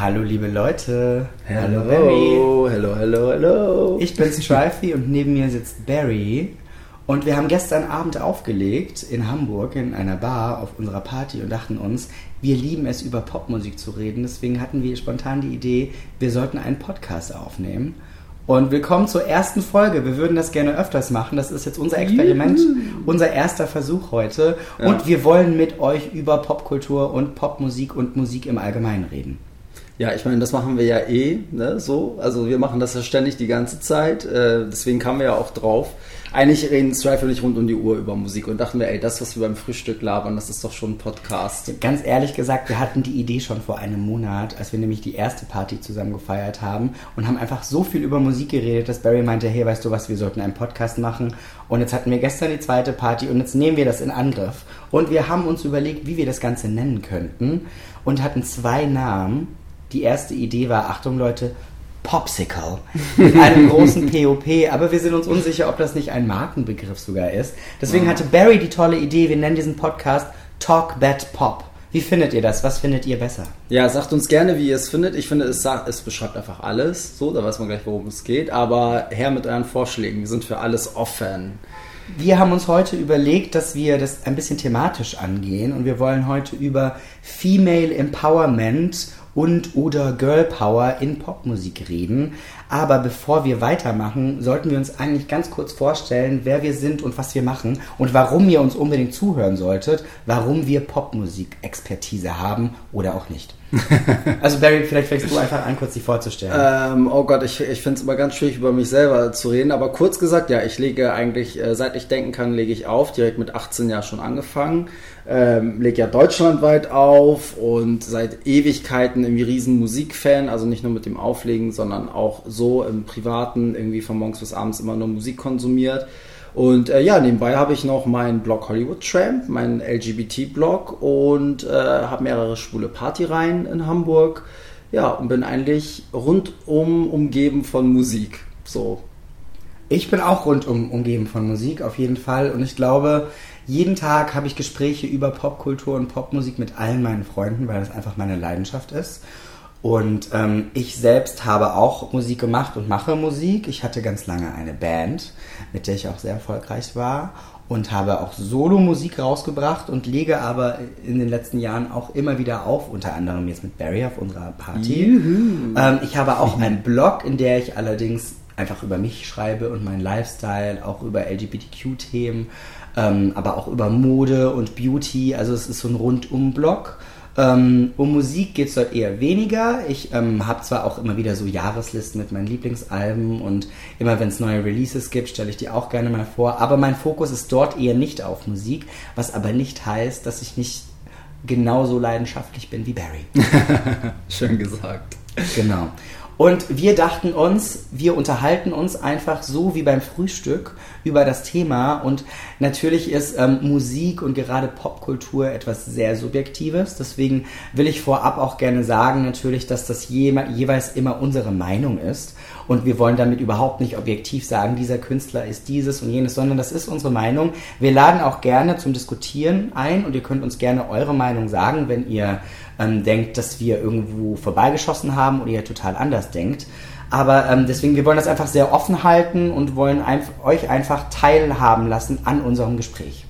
Hallo liebe Leute. Hallo Barry. Hallo, hallo, hallo. Ich bin Strifey und neben mir sitzt Barry. Und wir haben gestern Abend aufgelegt in Hamburg in einer Bar auf unserer Party und dachten uns, wir lieben es über Popmusik zu reden. Deswegen hatten wir spontan die Idee, wir sollten einen Podcast aufnehmen. Und willkommen zur ersten Folge. Wir würden das gerne öfters machen. Das ist jetzt unser Experiment, Juhu. unser erster Versuch heute. Ja. Und wir wollen mit euch über Popkultur und Popmusik und Musik im Allgemeinen reden. Ja, ich meine, das machen wir ja eh, ne, so. Also wir machen das ja ständig die ganze Zeit. Äh, deswegen kamen wir ja auch drauf. Eigentlich reden Strife und ich rund um die Uhr über Musik und dachten wir, ey, das, was wir beim Frühstück labern, das ist doch schon ein Podcast. Ganz ehrlich gesagt, wir hatten die Idee schon vor einem Monat, als wir nämlich die erste Party zusammen gefeiert haben und haben einfach so viel über Musik geredet, dass Barry meinte, hey, weißt du was, wir sollten einen Podcast machen. Und jetzt hatten wir gestern die zweite Party und jetzt nehmen wir das in Angriff. Und wir haben uns überlegt, wie wir das Ganze nennen könnten und hatten zwei Namen die erste Idee war, Achtung Leute, Popsicle mit einem großen POP, aber wir sind uns unsicher, ob das nicht ein Markenbegriff sogar ist. Deswegen hatte Barry die tolle Idee, wir nennen diesen Podcast Talk Bad Pop. Wie findet ihr das? Was findet ihr besser? Ja, sagt uns gerne, wie ihr es findet. Ich finde, es, sagt, es beschreibt einfach alles. So, da weiß man gleich, worum es geht. Aber her mit euren Vorschlägen. Wir sind für alles offen. Wir haben uns heute überlegt, dass wir das ein bisschen thematisch angehen und wir wollen heute über Female Empowerment und oder Girl Power in Popmusik reden. Aber bevor wir weitermachen, sollten wir uns eigentlich ganz kurz vorstellen, wer wir sind und was wir machen und warum ihr uns unbedingt zuhören solltet, warum wir Popmusik-Expertise haben oder auch nicht. also Barry, vielleicht fängst du einfach an, kurz dich vorzustellen. Ähm, oh Gott, ich, ich finde es immer ganz schwierig, über mich selber zu reden. Aber kurz gesagt, ja, ich lege eigentlich, äh, seit ich denken kann, lege ich auf. Direkt mit 18 Jahren schon angefangen. Ähm, lege ja deutschlandweit auf und seit Ewigkeiten irgendwie riesen Musikfan. Also nicht nur mit dem Auflegen, sondern auch so im Privaten irgendwie von morgens bis abends immer nur Musik konsumiert. Und äh, ja, nebenbei habe ich noch meinen Blog Hollywood Tramp, meinen LGBT-Blog und äh, habe mehrere schwule Partyreihen in Hamburg. Ja, und bin eigentlich rundum umgeben von Musik. So. Ich bin auch rundum umgeben von Musik, auf jeden Fall. Und ich glaube, jeden Tag habe ich Gespräche über Popkultur und Popmusik mit allen meinen Freunden, weil das einfach meine Leidenschaft ist. Und ähm, ich selbst habe auch Musik gemacht und mache Musik. Ich hatte ganz lange eine Band, mit der ich auch sehr erfolgreich war und habe auch Solo-Musik rausgebracht und lege aber in den letzten Jahren auch immer wieder auf, unter anderem jetzt mit Barry auf unserer Party. Ähm, ich habe auch einen Blog, in der ich allerdings einfach über mich schreibe und meinen Lifestyle, auch über LGBTQ-Themen, ähm, aber auch über Mode und Beauty. Also es ist so ein Rundum-Blog. Ähm, um Musik geht es dort eher weniger. Ich ähm, habe zwar auch immer wieder so Jahreslisten mit meinen Lieblingsalben und immer wenn es neue Releases gibt, stelle ich die auch gerne mal vor. Aber mein Fokus ist dort eher nicht auf Musik, was aber nicht heißt, dass ich nicht genauso leidenschaftlich bin wie Barry. Schön gesagt. Genau. Und wir dachten uns, wir unterhalten uns einfach so wie beim Frühstück über das Thema. Und natürlich ist ähm, Musik und gerade Popkultur etwas sehr Subjektives. Deswegen will ich vorab auch gerne sagen, natürlich, dass das je, jeweils immer unsere Meinung ist. Und wir wollen damit überhaupt nicht objektiv sagen, dieser Künstler ist dieses und jenes, sondern das ist unsere Meinung. Wir laden auch gerne zum Diskutieren ein und ihr könnt uns gerne eure Meinung sagen, wenn ihr ähm, denkt, dass wir irgendwo vorbeigeschossen haben oder ihr total anders denkt. Aber ähm, deswegen, wir wollen das einfach sehr offen halten und wollen einf euch einfach teilhaben lassen an unserem Gespräch.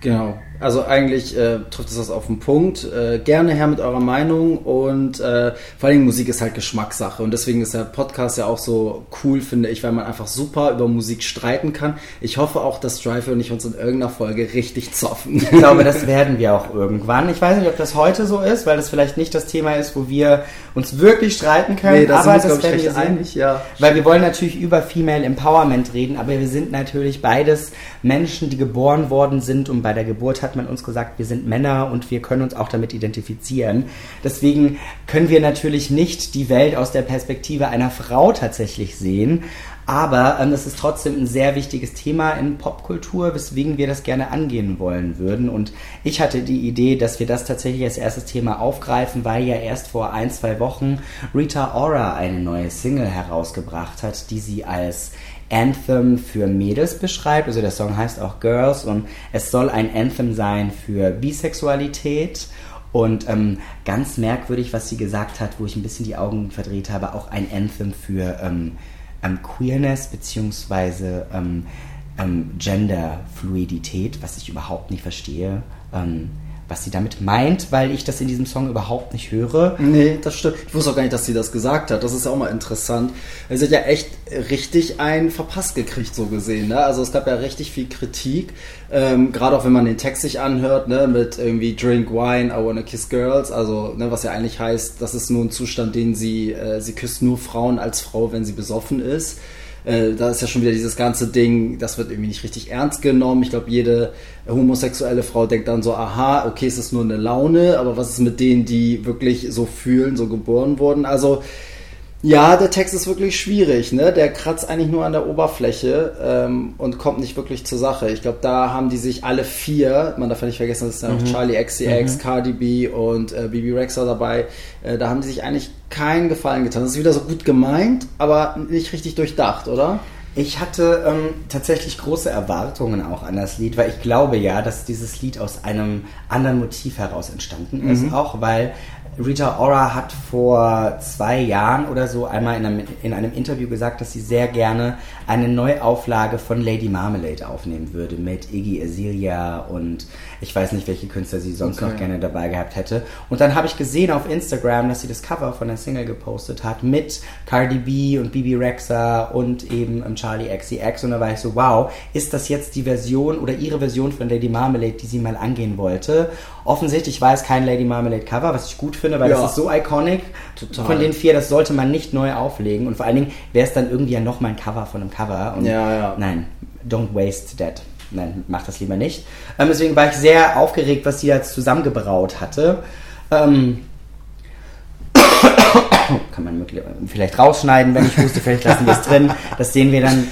Genau. Also eigentlich äh, trifft es das auf den Punkt. Äh, gerne her mit eurer Meinung und äh, vor allem Musik ist halt Geschmackssache und deswegen ist der Podcast ja auch so cool, finde ich, weil man einfach super über Musik streiten kann. Ich hoffe auch, dass Strife und ich uns in irgendeiner Folge richtig zoffen. Ich glaube, das werden wir auch irgendwann. Ich weiß nicht, ob das heute so ist, weil das vielleicht nicht das Thema ist, wo wir uns wirklich streiten können. Nee, das aber das werden wir einig, ja. Weil wir wollen natürlich über Female Empowerment reden, aber wir sind natürlich beides Menschen, die geboren worden sind und bei der Geburt hat hat man uns gesagt, wir sind Männer und wir können uns auch damit identifizieren. Deswegen können wir natürlich nicht die Welt aus der Perspektive einer Frau tatsächlich sehen. Aber ähm, das ist trotzdem ein sehr wichtiges Thema in Popkultur, weswegen wir das gerne angehen wollen würden. Und ich hatte die Idee, dass wir das tatsächlich als erstes Thema aufgreifen, weil ja erst vor ein, zwei Wochen Rita Ora eine neue Single herausgebracht hat, die sie als Anthem für Mädels beschreibt. Also der Song heißt auch Girls und es soll ein Anthem sein für Bisexualität. Und ähm, ganz merkwürdig, was sie gesagt hat, wo ich ein bisschen die Augen verdreht habe, auch ein Anthem für ähm, ähm, Queerness beziehungsweise ähm, ähm, Genderfluidität, was ich überhaupt nicht verstehe. Ähm, was sie damit meint, weil ich das in diesem Song überhaupt nicht höre. Nee, das stimmt. Ich wusste auch gar nicht, dass sie das gesagt hat. Das ist ja auch mal interessant. Sie hat ja echt richtig einen verpasst gekriegt, so gesehen. Ne? Also es gab ja richtig viel Kritik. Ähm, Gerade auch wenn man den Text sich anhört, ne? mit irgendwie Drink Wine, I wanna kiss girls. Also, ne? was ja eigentlich heißt, das ist nur ein Zustand, den sie, äh, sie küsst nur Frauen als Frau, wenn sie besoffen ist äh, da ist ja schon wieder dieses ganze Ding, das wird irgendwie nicht richtig ernst genommen. Ich glaube, jede homosexuelle Frau denkt dann so, aha, okay, es ist nur eine Laune, aber was ist mit denen, die wirklich so fühlen, so geboren wurden? Also ja, der Text ist wirklich schwierig, ne? Der kratzt eigentlich nur an der Oberfläche ähm, und kommt nicht wirklich zur Sache. Ich glaube, da haben die sich alle vier, man darf ja nicht vergessen, dass ist ja mhm. noch Charlie XCX, mhm. Cardi B und äh, BB Rexha dabei, äh, da haben die sich eigentlich keinen Gefallen getan. Das ist wieder so gut gemeint, aber nicht richtig durchdacht, oder? Ich hatte ähm, tatsächlich große Erwartungen auch an das Lied, weil ich glaube ja, dass dieses Lied aus einem anderen Motiv heraus entstanden ist, mhm. auch weil Rita Ora hat vor zwei Jahren oder so einmal in einem, in einem Interview gesagt, dass sie sehr gerne eine Neuauflage von Lady Marmalade aufnehmen würde mit Iggy Azalea und ich weiß nicht, welche Künstler sie sonst okay. noch gerne dabei gehabt hätte. Und dann habe ich gesehen auf Instagram, dass sie das Cover von der Single gepostet hat mit Cardi B und Bibi Rexa und eben um, Charlie XCX und da war ich so, wow, ist das jetzt die Version oder ihre Version von Lady Marmalade, die sie mal angehen wollte? Offensichtlich war es kein Lady Marmalade Cover, was ich gut finde, weil ja. das ist so iconic Total. von den vier, das sollte man nicht neu auflegen und vor allen Dingen wäre es dann irgendwie ja nochmal ein Cover von einem Cover und ja, ja. nein, don't waste that nein, mach das lieber nicht. Ähm, deswegen war ich sehr aufgeregt, was sie jetzt zusammengebraut hatte. Ähm, kann man vielleicht rausschneiden, wenn ich wusste, vielleicht lassen wir es drin. Das sehen wir dann.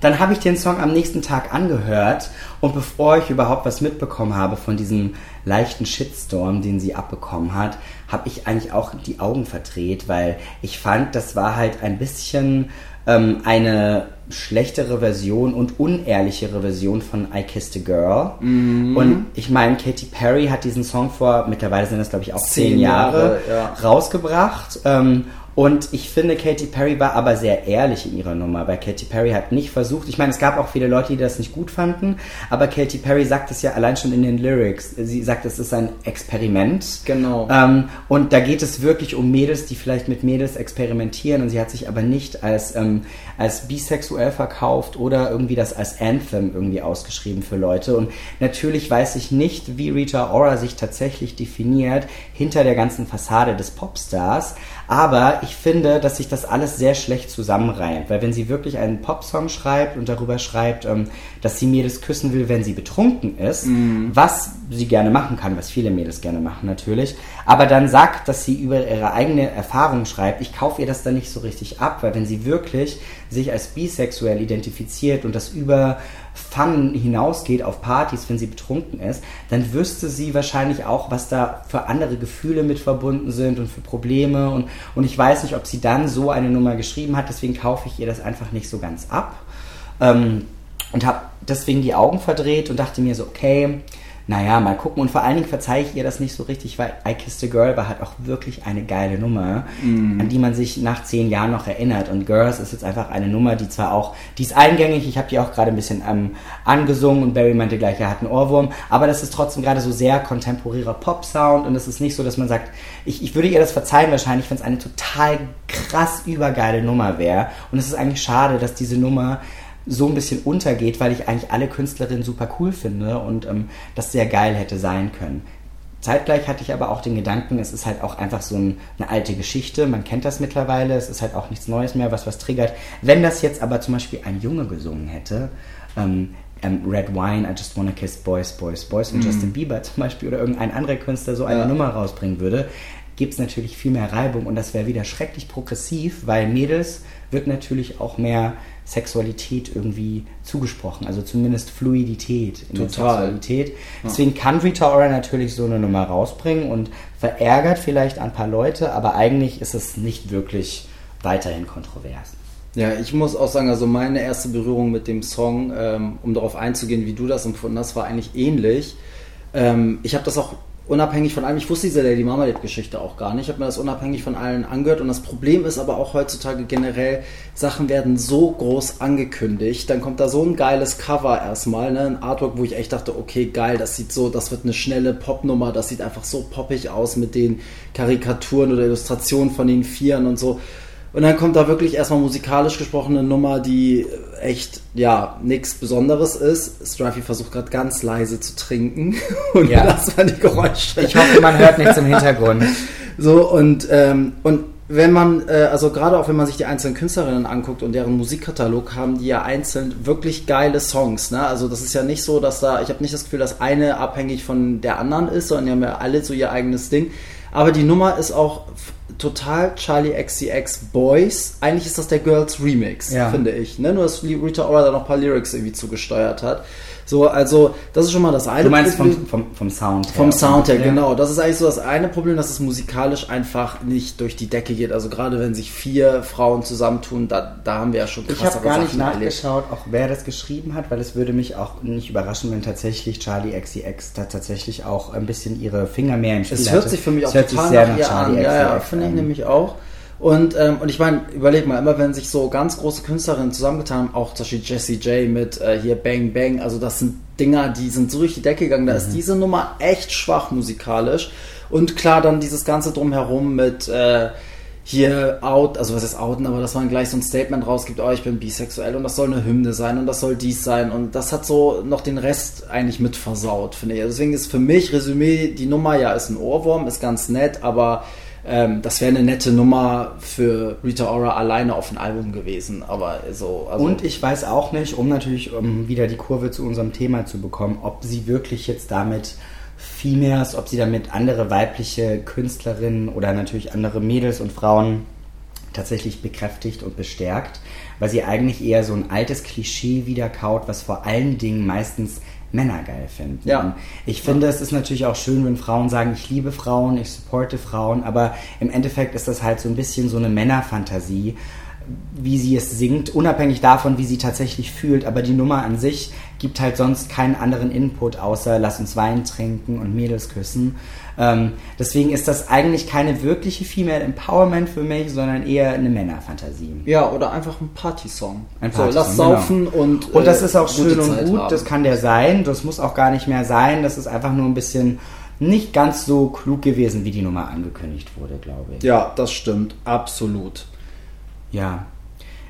Dann habe ich den Song am nächsten Tag angehört und bevor ich überhaupt was mitbekommen habe von diesem leichten Shitstorm, den sie abbekommen hat, habe ich eigentlich auch die Augen verdreht, weil ich fand, das war halt ein bisschen ähm, eine schlechtere Version und unehrlichere Version von I Kissed a Girl. Mhm. Und ich meine, Katy Perry hat diesen Song vor, mittlerweile sind das glaube ich auch zehn, Jahre, Jahre ja. rausgebracht. Ähm, und ich finde, Katy Perry war aber sehr ehrlich in ihrer Nummer, weil Katy Perry hat nicht versucht, ich meine, es gab auch viele Leute, die das nicht gut fanden, aber Katy Perry sagt es ja allein schon in den Lyrics. Sie sagt, es ist ein Experiment. Genau. Ähm, und da geht es wirklich um Mädels, die vielleicht mit Mädels experimentieren und sie hat sich aber nicht als, ähm, als bisexuell verkauft oder irgendwie das als Anthem irgendwie ausgeschrieben für Leute. Und natürlich weiß ich nicht, wie Rita Ora sich tatsächlich definiert hinter der ganzen Fassade des Popstars, aber ich finde, dass sich das alles sehr schlecht zusammenreimt, weil wenn sie wirklich einen Popsong schreibt und darüber schreibt, ähm, dass sie Mädels küssen will, wenn sie betrunken ist, mm. was sie gerne machen kann, was viele Mädels gerne machen natürlich, aber dann sagt, dass sie über ihre eigene Erfahrung schreibt, ich kaufe ihr das dann nicht so richtig ab, weil wenn sie wirklich sich als bisexuell identifiziert und das über Fun hinausgeht auf Partys, wenn sie betrunken ist, dann wüsste sie wahrscheinlich auch, was da für andere Gefühle mit verbunden sind und für Probleme. Und, und ich weiß nicht, ob sie dann so eine Nummer geschrieben hat, deswegen kaufe ich ihr das einfach nicht so ganz ab. Ähm, und habe deswegen die Augen verdreht und dachte mir so, okay, naja, mal gucken. Und vor allen Dingen verzeihe ich ihr das nicht so richtig, weil I Kissed a Girl war halt auch wirklich eine geile Nummer, mm. an die man sich nach zehn Jahren noch erinnert. Und Girls ist jetzt einfach eine Nummer, die zwar auch, die ist eingängig, ich habe die auch gerade ein bisschen ähm, angesungen und Barry meinte gleich, er hat einen Ohrwurm, aber das ist trotzdem gerade so sehr kontemporärer Pop-Sound und es ist nicht so, dass man sagt, ich, ich würde ihr das verzeihen wahrscheinlich, wenn es eine total krass übergeile Nummer wäre. Und es ist eigentlich schade, dass diese Nummer so ein bisschen untergeht, weil ich eigentlich alle Künstlerinnen super cool finde und ähm, das sehr geil hätte sein können. Zeitgleich hatte ich aber auch den Gedanken, es ist halt auch einfach so ein, eine alte Geschichte, man kennt das mittlerweile, es ist halt auch nichts Neues mehr, was was triggert. Wenn das jetzt aber zum Beispiel ein Junge gesungen hätte, ähm, ähm, Red Wine, I Just Wanna Kiss Boys, Boys, Boys von mm. Justin Bieber zum Beispiel oder irgendein anderer Künstler so eine ja. Nummer rausbringen würde, gibt es natürlich viel mehr Reibung und das wäre wieder schrecklich progressiv, weil Mädels wird natürlich auch mehr Sexualität irgendwie zugesprochen, also zumindest Fluidität in Total. der Sexualität. Deswegen kann Rita Ora natürlich so eine Nummer rausbringen und verärgert vielleicht ein paar Leute, aber eigentlich ist es nicht wirklich weiterhin kontrovers. Ja, ich muss auch sagen, also meine erste Berührung mit dem Song, ähm, um darauf einzugehen, wie du das empfunden hast, war eigentlich ähnlich. Ähm, ich habe das auch unabhängig von allem, ich wusste diese Lady Marmalade-Geschichte auch gar nicht, ich habe mir das unabhängig von allen angehört. Und das Problem ist aber auch heutzutage generell, Sachen werden so groß angekündigt, dann kommt da so ein geiles Cover erstmal, ne? ein Artwork, wo ich echt dachte, okay, geil, das sieht so, das wird eine schnelle Popnummer, das sieht einfach so poppig aus mit den Karikaturen oder Illustrationen von den Vieren und so. Und dann kommt da wirklich erstmal musikalisch gesprochen eine Nummer, die echt, ja, nichts Besonderes ist. Strifey versucht gerade ganz leise zu trinken. Und Ja. das waren die Geräusche. Ich hoffe, man hört nichts im Hintergrund. So, und, ähm, und wenn man, äh, also gerade auch wenn man sich die einzelnen Künstlerinnen anguckt und deren Musikkatalog, haben die ja einzeln wirklich geile Songs. Ne? Also das ist ja nicht so, dass da, ich habe nicht das Gefühl, dass eine abhängig von der anderen ist, sondern die haben ja alle so ihr eigenes Ding. Aber die Nummer ist auch total Charlie XCX Boys. Eigentlich ist das der Girls Remix, Ja. finde ich. Ne? Nur dass Rita Ora da noch ein paar Lyrics irgendwie zugesteuert hat. So, also das ist schon mal das eine Du meinst Problem. vom, vom, vom Sound her. Vom Sound her, Ja. genau. Das ist eigentlich so das eine Problem, dass es musikalisch einfach nicht durch die Decke geht. Also gerade wenn sich vier Frauen zusammentun, da, da haben wir ja schon Ich krassere habe gar nicht Sachen erlebt. nachgeschaut, auch wer das geschrieben hat, weil es würde mich auch nicht überraschen, wenn tatsächlich Charlie XCX da tatsächlich auch ein bisschen ihre Finger mehr im Spiel Es hört hatte. sich für mich auch Es hört sich total sehr nach ihr an. Charlie Ja, ja, XCX finde ich nämlich auch. Und, ähm, und ich meine, überleg mal, immer wenn sich so ganz große Künstlerinnen zusammengetan haben, auch zum Beispiel Jessie J mit äh, hier Bang Bang, also das sind Dinger, die sind so durch die Decke gegangen. Da Mhm. ist diese Nummer echt schwach musikalisch. Und klar, dann dieses Ganze drumherum mit äh, hier out, also was ist outen, aber dass man gleich so ein Statement rausgibt, oh, ich bin bisexuell und das soll eine Hymne sein und das soll dies sein und das hat so noch den Rest eigentlich mit versaut, finde ich. Also Deswegen ist für mich Resümee, die Nummer ja ist ein Ohrwurm, ist ganz nett, aber ähm, das wäre eine nette Nummer für Rita Ora alleine auf ein Album gewesen, aber so, also Und ich weiß auch nicht, um natürlich um wieder die Kurve zu unserem Thema zu bekommen, ob sie wirklich jetzt damit Females, ob sie damit andere weibliche Künstlerinnen oder natürlich andere Mädels und Frauen tatsächlich bekräftigt und bestärkt, weil sie eigentlich eher so ein altes Klischee wiederkaut, was vor allen Dingen meistens Männer geil finden. Ja. Ich finde, es ist natürlich auch schön, wenn Frauen sagen, ich liebe Frauen, ich supporte Frauen, aber im Endeffekt ist das halt so ein bisschen so eine Männerfantasie, wie sie es singt, unabhängig davon, wie sie tatsächlich fühlt. Aber die Nummer an sich gibt halt sonst keinen anderen Input, außer lass uns Wein trinken und Mädels küssen. Ähm, deswegen ist das eigentlich keine wirkliche Female Empowerment für mich, sondern eher eine Männerfantasie. ja, oder einfach ein Partysong. Ein so, Partysong, lass saufen und Und das äh, ist auch schön und Zeit gut, haben. das kann der sein, das muss auch gar nicht mehr sein, das ist einfach nur ein bisschen nicht ganz so klug gewesen, wie die Nummer angekündigt wurde, glaube ich. Ja, das stimmt, absolut. Ja.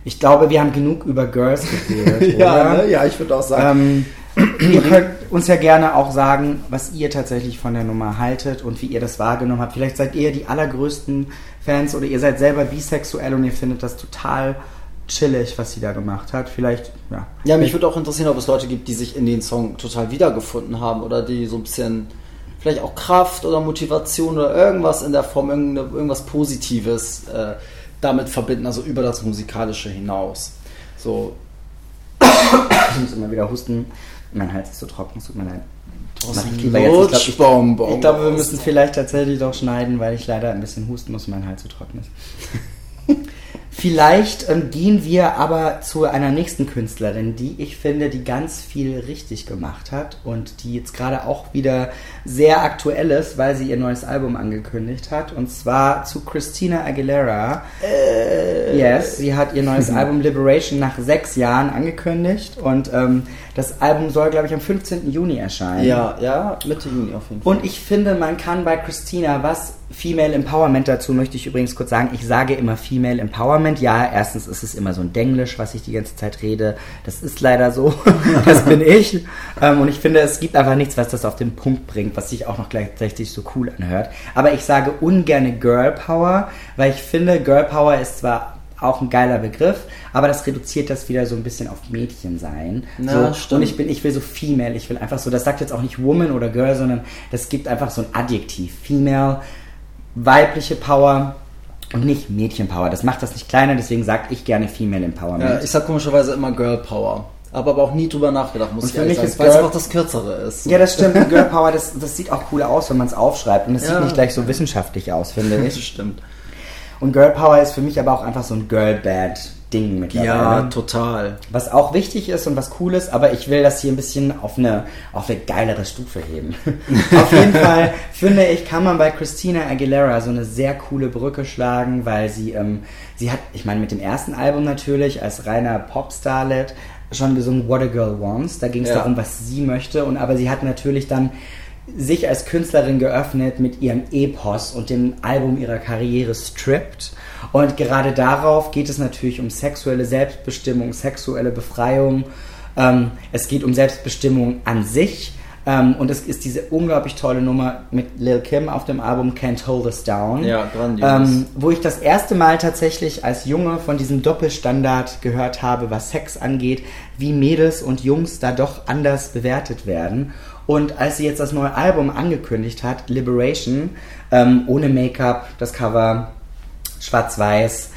Ich glaube, wir haben genug über Girls geredet, oder? ne? ja, ich würde auch sagen. Ähm, ihr könnt uns ja gerne auch sagen, was ihr tatsächlich von der Nummer haltet und wie ihr das wahrgenommen habt. Vielleicht seid ihr die allergrößten Fans oder ihr seid selber bisexuell und ihr findet das total chillig, was sie da gemacht hat. Vielleicht, ja. Ja, mich würde auch interessieren, ob es Leute gibt, die sich in den Song total wiedergefunden haben oder die so ein bisschen vielleicht auch Kraft oder Motivation oder irgendwas in der Form, irgendwas Positives äh, damit verbinden, also über das Musikalische hinaus. So, Ich muss immer wieder husten. Mein Hals ist so trocken, es tut mir leid. Ich. Ich glaub, glaube, wir müssen vielleicht tatsächlich doch schneiden, weil ich leider ein bisschen husten muss, mein Hals so trocken ist. Vielleicht ähm, gehen wir aber zu einer nächsten Künstlerin, die ich finde, die ganz viel richtig gemacht hat und die jetzt gerade auch wieder sehr aktuell ist, weil sie ihr neues Album angekündigt hat. Und zwar zu Christina Aguilera. Yes, sie hat ihr neues Album Liberation nach sechs Jahren angekündigt und ähm, das Album soll, glaube ich, am 15. Juni erscheinen. Ja, ja, Mitte Juni auf jeden Fall. Und ich finde, man kann bei Christina, was Female Empowerment dazu möchte ich übrigens kurz sagen, ich sage immer Female Empowerment. Ja, erstens ist es immer so ein Denglisch, was ich die ganze Zeit rede. Das ist leider so. das bin ich. Ähm, und ich finde, es gibt einfach nichts, was das auf den Punkt bringt, was sich auch noch gleichzeitig so cool anhört. Aber ich sage ungerne Girl Power, weil ich finde, Girl Power ist zwar auch ein geiler Begriff, aber das reduziert das wieder so ein bisschen auf Mädchen sein. Na, so, stimmt. Und ich bin, ich will so female, ich will einfach so, das sagt jetzt auch nicht woman oder girl, sondern das gibt einfach so ein Adjektiv. Female, weibliche Power und nicht Mädchenpower. Das macht das nicht kleiner, deswegen sage ich gerne Female Empowerment. ja, ich sag komischerweise immer Girl Power. Habe aber auch nie drüber nachgedacht, muss Und ich für ehrlich mich sagen, ist weil es auch das Kürzere ist. Ja, das stimmt. Girl Power, das, das sieht auch cooler aus, wenn man es aufschreibt. Und es Ja. sieht nicht gleich so wissenschaftlich aus, finde das ich. stimmt. Und Girl Power ist für mich aber auch einfach so ein Girl Bad Ding mittlerweile. Ja, total. Was auch wichtig ist und was cool ist, aber ich will das hier ein bisschen auf eine, auf eine geilere Stufe heben. auf jeden Fall finde ich, kann man bei Christina Aguilera so eine sehr coole Brücke schlagen, weil sie, ähm, sie hat, ich meine, mit dem ersten Album natürlich als reiner Popstarlet schon gesungen What a Girl Wants. Da ging es Ja. darum, was sie möchte. Und aber sie hat natürlich dann sich als Künstlerin geöffnet mit ihrem Epos und dem Album ihrer Karriere Stripped. Und gerade darauf geht es natürlich um sexuelle Selbstbestimmung, sexuelle Befreiung. Ähm, es geht um Selbstbestimmung an sich. Ähm, und es ist diese unglaublich tolle Nummer mit Lil Kim auf dem Album Can't Hold Us Down. Ja, grandios. Ähm, wo ich das erste Mal tatsächlich als Junge von diesem Doppelstandard gehört habe, was Sex angeht, wie Mädels und Jungs da doch anders bewertet werden. Und als sie jetzt das neue Album angekündigt hat, Liberation, ähm, ohne Make-up, das Cover, schwarz-weiß,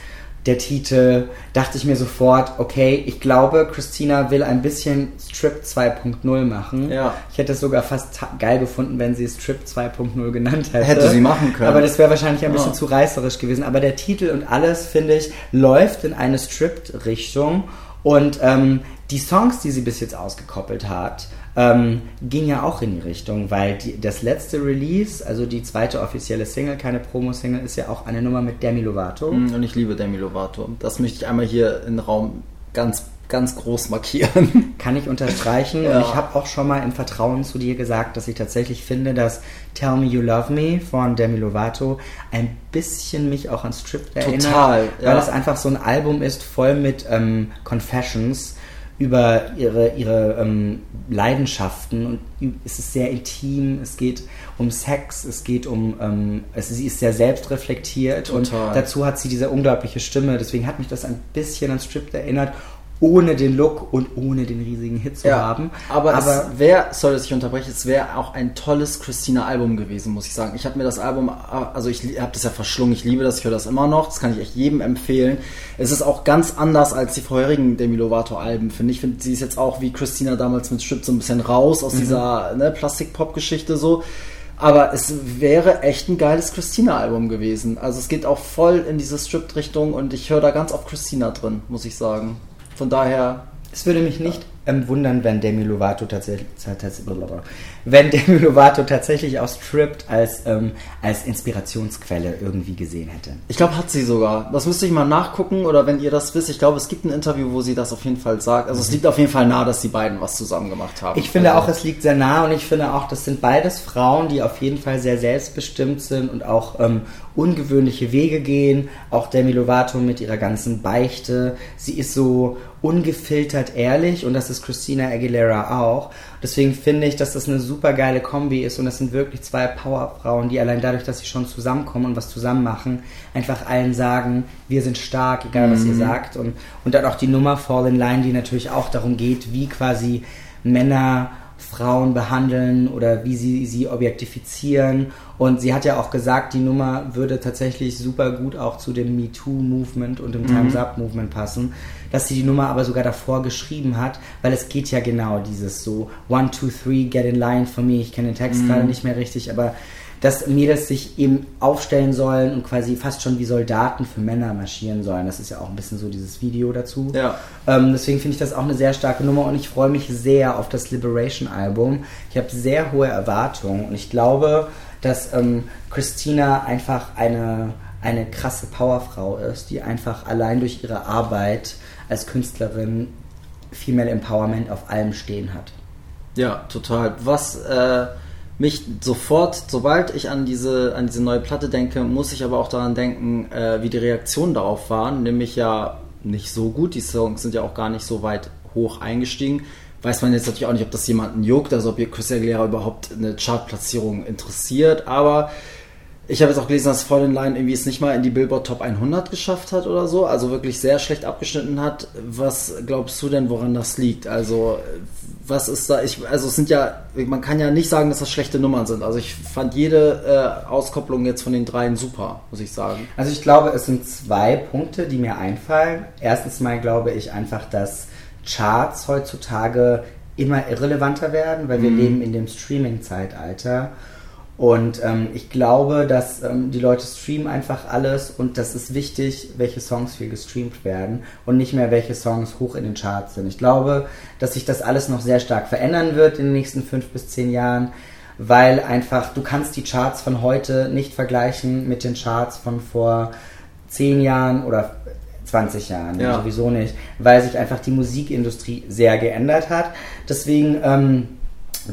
der Titel, dachte ich mir sofort, okay, ich glaube, Christina will ein bisschen Strip 2.0 machen. Ja. Ich hätte es sogar fast geil gefunden, wenn sie Strip 2.0 genannt hätte. Hätte sie machen können. Aber das wäre wahrscheinlich ein bisschen Ja. zu reißerisch gewesen. Aber der Titel und alles, finde ich, läuft in eine Stripped-Richtung. Und ähm, die Songs, die sie bis jetzt ausgekoppelt hat, ähm, ging ja auch in die Richtung, weil die, das letzte Release, also die zweite offizielle Single, keine Promo-Single, ist ja auch eine Nummer mit Demi Lovato. Mm, Und ich liebe Demi Lovato. Das möchte ich einmal hier im Raum ganz, ganz groß markieren. Kann ich unterstreichen. Ja. Und ich habe auch schon mal im Vertrauen zu dir gesagt, dass ich tatsächlich finde, dass Tell Me You Love Me von Demi Lovato ein bisschen mich auch an Stripped erinnert. Total, Weil ja. es einfach so ein Album ist, voll mit ähm, Confessions über ihre, ihre ähm, Leidenschaften und es ist sehr intim, es geht um Sex, es geht um, ähm, es, sie ist sehr selbstreflektiert und Total. dazu hat sie diese unglaubliche Stimme, deswegen hat mich das ein bisschen an Stripped erinnert, ohne den Look und ohne den riesigen Hit zu haben. aber, aber es wäre, sorry, dass ich unterbreche, es wäre auch ein tolles Christina-Album gewesen, muss ich sagen. Ich habe mir das Album, also ich habe das ja verschlungen, ich liebe das, ich höre das immer noch, das kann ich echt jedem empfehlen. Es ist auch ganz anders als die vorherigen Demi Lovato-Alben, finde ich. Finde, sie ist jetzt auch wie Christina damals mit Strip so ein bisschen raus Mhm. aus dieser ne, Plastik-Pop-Geschichte so. Aber es wäre echt ein geiles Christina-Album gewesen. Also es geht auch voll in diese Stripped-Richtung und ich höre da ganz oft Christina drin, muss ich sagen. Von daher, es würde mich nicht ähm, wundern, wenn Demi Lovato tatsächlich, wenn Demi Lovato tatsächlich auch Stripped als, ähm, als Inspirationsquelle irgendwie gesehen hätte. ich glaube, hat sie sogar. Das müsste ich mal nachgucken oder wenn ihr das wisst. Ich glaube, es gibt ein Interview, wo sie das auf jeden Fall sagt. Also es liegt auf jeden Fall nahe, dass die beiden was zusammen gemacht haben. Ich finde also, auch, es liegt sehr nah und ich finde auch, das sind beides Frauen, die auf jeden Fall sehr selbstbestimmt sind und auch ähm, ungewöhnliche Wege gehen. Auch Demi Lovato mit ihrer ganzen Beichte. Sie ist so ungefiltert ehrlich und das ist Christina Aguilera auch. Deswegen finde ich, dass das eine super geile Kombi ist und das sind wirklich zwei Powerfrauen, die allein dadurch, dass sie schon zusammenkommen und was zusammen machen, einfach allen sagen, wir sind stark, egal was ihr sagt. Und, und dann auch die Nummer Fall in Line, die natürlich auch darum geht, wie quasi Männer Frauen behandeln oder wie sie sie objektifizieren. Und sie hat ja auch gesagt, die Nummer würde tatsächlich super gut auch zu dem MeToo-Movement und dem Time's Up-Movement passen. Dass sie die Nummer aber sogar davor geschrieben hat, weil es geht ja genau dieses so One, two, three, get in line for me. Ich kenne den Text gerade nicht mehr richtig, aber dass Mädels sich eben aufstellen sollen und quasi fast schon wie Soldaten für Männer marschieren sollen. Das ist ja auch ein bisschen so dieses Video dazu. Ja. Ähm, deswegen finde ich das auch eine sehr starke Nummer und ich freue mich sehr auf das Liberation-Album. Ich habe sehr hohe Erwartungen und ich glaube, dass ähm, Christina einfach eine, eine krasse Powerfrau ist, die einfach allein durch ihre Arbeit als Künstlerin Female Empowerment auf allem stehen hat. Ja, total. Was äh, mich sofort, sobald ich an diese, an diese neue Platte denke, muss ich aber auch daran denken, äh, wie die Reaktionen darauf waren. Nämlich ja nicht so gut. Die Songs sind ja auch gar nicht so weit hoch eingestiegen. Weiß man jetzt natürlich auch nicht, ob das jemanden juckt, also ob ihr Chris Aguilera überhaupt eine Chartplatzierung interessiert. Aber ich habe jetzt auch gelesen, dass Fallen Line irgendwie es nicht mal in die Billboard Top 100 geschafft hat oder so, also wirklich sehr schlecht abgeschnitten hat. Was glaubst du denn, woran das liegt? Also was ist da? Ich, also es sind ja, man kann ja nicht sagen, dass das schlechte Nummern sind. Also ich fand jede äh, Auskopplung jetzt von den dreien super, muss ich sagen. Also ich glaube, es sind zwei Punkte, die mir einfallen. Erstens mal glaube ich einfach, dass Charts heutzutage immer irrelevanter werden, weil wir leben in dem Streaming-Zeitalter. Und ähm, ich glaube, dass ähm, die Leute streamen einfach alles und das ist wichtig, welche Songs viel gestreamt werden und nicht mehr welche Songs hoch in den Charts sind. Ich glaube, dass sich das alles noch sehr stark verändern wird in den nächsten fünf bis zehn Jahren, weil einfach du kannst die Charts von heute nicht vergleichen mit den Charts von vor zehn Jahren oder 20 Jahren, ja. sowieso nicht, weil sich einfach die Musikindustrie sehr geändert hat. Deswegen ähm,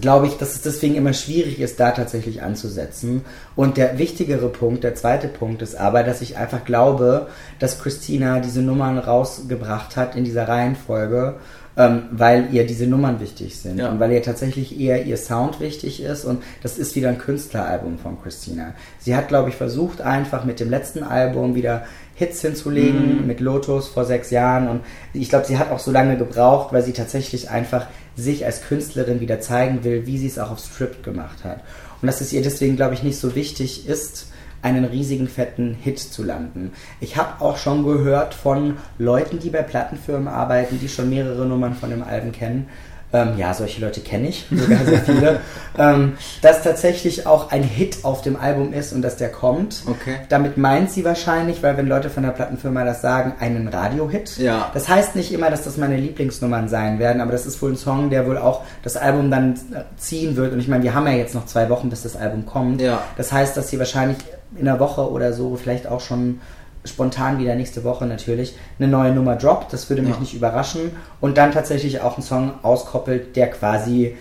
glaube ich, dass es deswegen immer schwierig ist, da tatsächlich anzusetzen. Und der wichtigere Punkt, der zweite Punkt ist aber, dass ich einfach glaube, dass Christina diese Nummern rausgebracht hat in dieser Reihenfolge, ähm, weil ihr diese Nummern wichtig sind ja. und weil ihr tatsächlich eher ihr Sound wichtig ist und das ist wieder ein Künstleralbum von Christina. Sie hat, glaube ich, versucht einfach mit dem letzten Album wieder Hits hinzulegen mhm. mit Lotus vor sechs Jahren und ich glaube, sie hat auch so lange gebraucht, weil sie tatsächlich einfach sich als Künstlerin wieder zeigen will, wie sie es auch auf Strip gemacht hat. Und dass es ihr deswegen, glaube ich, nicht so wichtig ist, einen riesigen fetten Hit zu landen. Ich habe auch schon gehört von Leuten, die bei Plattenfirmen arbeiten, die schon mehrere Nummern von dem Alben kennen, ähm, ja, solche Leute kenne ich, sogar sehr viele, ähm, dass tatsächlich auch ein Hit auf dem Album ist und dass der kommt. Okay. Damit meint sie wahrscheinlich, weil wenn Leute von der Plattenfirma das sagen, einen Radiohit. Ja. Das heißt nicht immer, dass das meine Lieblingsnummern sein werden, aber das ist wohl ein Song, der wohl auch das Album dann äh, ziehen wird. Und ich meine, wir haben ja jetzt noch zwei Wochen, bis das Album kommt. Ja. Das heißt, dass sie wahrscheinlich in einer Woche oder so vielleicht auch schon spontan wieder nächste Woche natürlich eine neue Nummer droppt. Das würde mich ja. nicht überraschen. Und dann tatsächlich auch einen Song auskoppelt, der quasi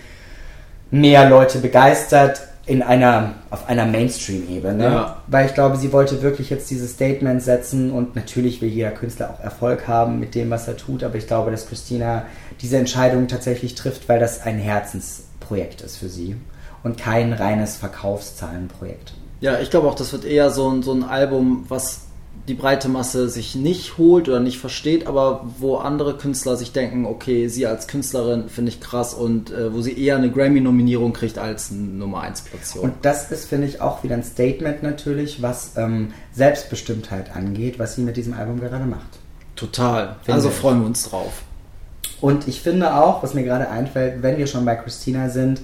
mehr Leute begeistert in einer, auf einer Mainstream-Ebene. Ja. Weil ich glaube, sie wollte wirklich jetzt dieses Statement setzen und natürlich will jeder Künstler auch Erfolg haben mit dem, was er tut. Aber ich glaube, dass Christina diese Entscheidung tatsächlich trifft, weil das ein Herzensprojekt ist für sie und kein reines Verkaufszahlenprojekt. Ja, ich glaube auch, das wird eher so ein, so ein Album, was die breite Masse sich nicht holt oder nicht versteht, aber wo andere Künstler sich denken, okay, sie als Künstlerin finde ich krass und äh, wo sie eher eine Grammy-Nominierung kriegt als eine Nummer 1 Platzierung. Und das ist, finde ich, auch wieder ein Statement natürlich, was ähm, Selbstbestimmtheit angeht, was sie mit diesem Album gerade macht. Total. Also freuen wir uns drauf. Und ich finde auch, was mir gerade einfällt, wenn wir schon bei Christina sind,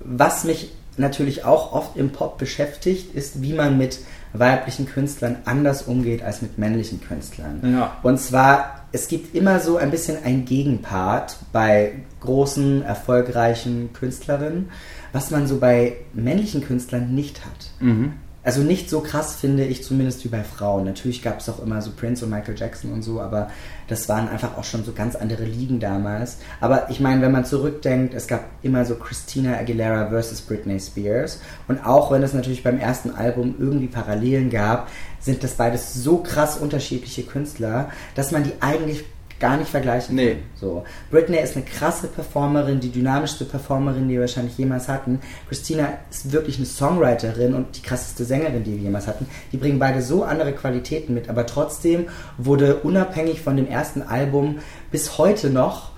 was mich natürlich auch oft im Pop beschäftigt, ist, wie man mit weiblichen Künstlern anders umgeht als mit männlichen Künstlern. Ja. Und zwar, es gibt immer so ein bisschen ein Gegenpart bei großen, erfolgreichen Künstlerinnen, was man so bei männlichen Künstlern nicht hat. Mhm also nicht so krass finde ich zumindest wie bei Frauen. Natürlich gab es auch immer so Prince und Michael Jackson und so, aber das waren einfach auch schon so ganz andere Ligen damals. Aber ich meine, wenn man zurückdenkt, es gab immer so Christina Aguilera versus Britney Spears und auch wenn es natürlich beim ersten Album irgendwie Parallelen gab, sind das beides so krass unterschiedliche Künstler, dass man die eigentlich gar nicht vergleichen nee. So. Britney ist eine krasse Performerin, die dynamischste Performerin, die wir wahrscheinlich jemals hatten. Christina ist wirklich eine Songwriterin und die krasseste Sängerin, die wir jemals hatten. Die bringen beide so andere Qualitäten mit, aber trotzdem wurde unabhängig von dem ersten Album bis heute noch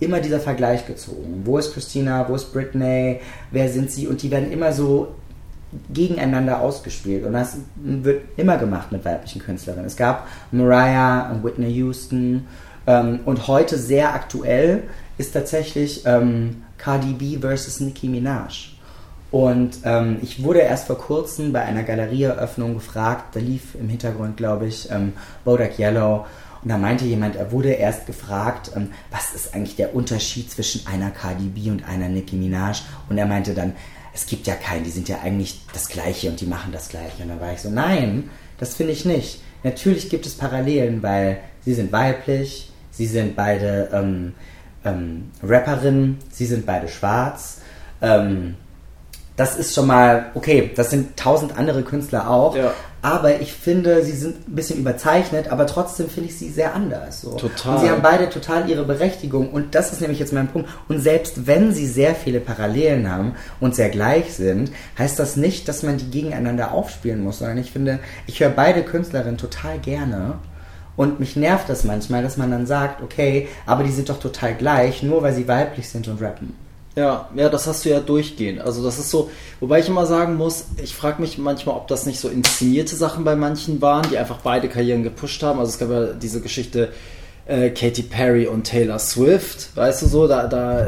immer dieser Vergleich gezogen. Wo ist Christina, wo ist Britney, wer sind sie? Und die werden immer so gegeneinander ausgespielt. Und das wird immer gemacht mit weiblichen Künstlerinnen. Es gab Mariah und Whitney Houston ähm, und heute sehr aktuell ist tatsächlich ähm, Cardi B versus Nicki Minaj. Und ähm, ich wurde erst vor kurzem bei einer Galerieeröffnung gefragt, da lief im Hintergrund, glaube ich, ähm, Bodak Yellow. Und da meinte jemand, er wurde erst gefragt, ähm, was ist eigentlich der Unterschied zwischen einer Cardi B und einer Nicki Minaj? Und er meinte dann, es gibt ja keinen, die sind ja eigentlich das Gleiche und die machen das Gleiche. Und da war ich so, nein, das finde ich nicht. Natürlich gibt es Parallelen, weil sie sind weiblich, Sie sind beide ähm, ähm, Rapperinnen, sie sind beide schwarz. Ähm, das ist schon mal, okay, das sind tausend andere Künstler auch. Ja. Aber ich finde, sie sind ein bisschen überzeichnet, aber trotzdem finde ich sie sehr anders. So. Total. Und sie haben beide total ihre Berechtigung. Und das ist nämlich jetzt mein Punkt. Und selbst wenn sie sehr viele Parallelen haben und sehr gleich sind, heißt das nicht, dass man die gegeneinander aufspielen muss, sondern ich finde, ich höre beide Künstlerinnen total gerne. Und mich nervt das manchmal, dass man dann sagt, okay, aber die sind doch total gleich, nur weil sie weiblich sind und rappen. Ja, ja, das hast du ja durchgehend. Also das ist so, wobei ich immer sagen muss, ich frage mich manchmal, ob das nicht so inszenierte Sachen bei manchen waren, die einfach beide Karrieren gepusht haben. Also es gab ja diese Geschichte äh, Katy Perry und Taylor Swift, weißt du so, da, da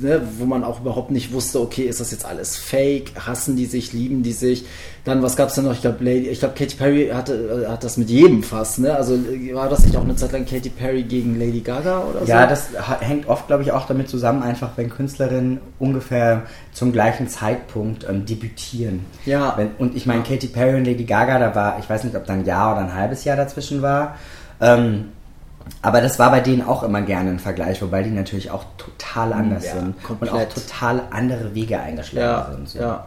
ne, wo man auch überhaupt nicht wusste, okay, ist das jetzt alles fake, hassen die sich, lieben die sich. Dann, was gab es denn noch? Ich glaube, ich glaube, Katy Perry hatte, äh, hat das mit jedem fast, ne? Also war das nicht auch eine Zeit lang Katy Perry gegen Lady Gaga oder so? Ja, das hängt oft, glaube ich, auch damit zusammen, einfach wenn Künstlerinnen ungefähr zum gleichen Zeitpunkt ähm, debütieren. Ja. Wenn, und ich meine, Katy Perry und Lady Gaga, da war, ich weiß nicht, ob da ein Jahr oder ein halbes Jahr dazwischen war. Ähm, aber das war bei denen auch immer gerne ein Vergleich, wobei die natürlich auch total hm, anders ja, sind komplett. und auch total andere Wege eingeschlagen ja, sind. So. Ja.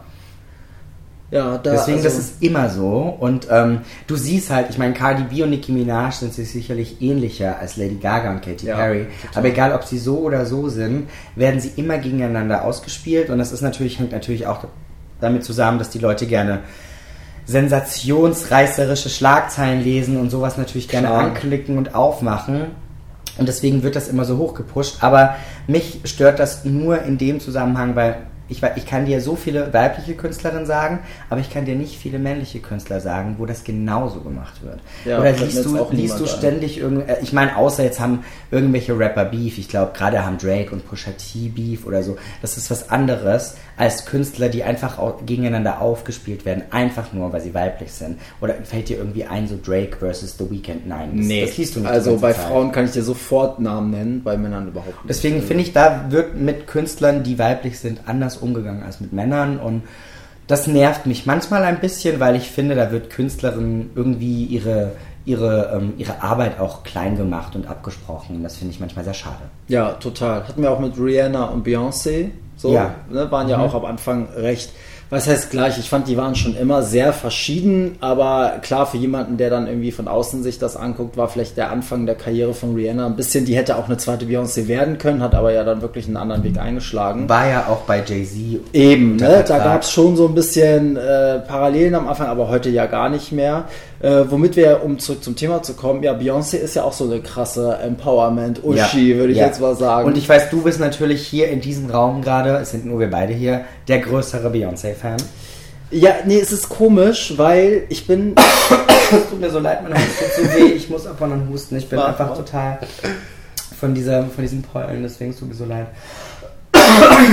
Ja, da, Deswegen, also, das ist immer so. Und ähm, du siehst halt, ich meine, Cardi B und Nicki Minaj sind sich sicherlich ähnlicher als Lady Gaga und Katy ja, Perry. Total. Aber egal, ob sie so oder so sind, werden sie immer gegeneinander ausgespielt. Und das ist natürlich, hängt natürlich auch damit zusammen, dass die Leute gerne sensationsreißerische Schlagzeilen lesen und sowas natürlich gerne Klar. anklicken und aufmachen. Und deswegen wird das immer so hochgepusht. Aber mich stört das nur in dem Zusammenhang, weil ich, ich kann dir so viele weibliche Künstlerinnen sagen, aber ich kann dir nicht viele männliche Künstler sagen, wo das genauso gemacht wird. Ja, Oder liest du, liest du ständig irgendwie, äh, ich meine, außer jetzt haben irgendwelche Rapper Beef, ich glaube, gerade haben Drake und Pusha T Beef oder so, das ist was anderes als Künstler, die einfach gegeneinander aufgespielt werden, einfach nur, weil sie weiblich sind. Oder fällt dir irgendwie ein, so Drake versus The Weeknd? Nein, das, nee. das liest du nicht. Also bei Zeit. Frauen kann ich dir sofort Namen nennen, bei Männern überhaupt nicht. Deswegen finde ich, da wird mit Künstlern, die weiblich sind, anders umgegangen als mit Männern und das nervt mich manchmal ein bisschen, weil ich finde, da wird Künstlerin irgendwie ihre, ihre, ähm, ihre Arbeit auch klein gemacht und abgesprochen. Und das finde ich manchmal sehr schade. Ja, total. Hatten wir auch mit Rihanna und Beyoncé. So, ja. Ne, waren ja mhm. auch am Anfang recht was heißt gleich? Ich fand, die waren schon immer sehr verschieden, aber klar, für jemanden, der dann irgendwie von außen sich das anguckt, war vielleicht der Anfang der Karriere von Rihanna ein bisschen, die hätte auch eine zweite Beyoncé werden können, hat aber ja dann wirklich einen anderen Weg eingeschlagen. War ja auch bei Jay-Z. Eben, ne? da gab es schon so ein bisschen äh, Parallelen am Anfang, aber heute ja gar nicht mehr. Äh, womit wir, um zurück zum Thema zu kommen, ja, Beyoncé ist ja auch so eine krasse Empowerment-Uschi, ja, würde ich ja. jetzt mal sagen. Und ich weiß, du bist natürlich hier in diesem Raum gerade, es sind nur wir beide hier, der größere Beyoncé-Fan. Ja, nee, es ist komisch, weil ich bin. es tut mir so leid, mein Hals tut so weh, ich muss ab und an husten. Ich bin War einfach total von, dieser, von diesem Pollen, deswegen tut mir so leid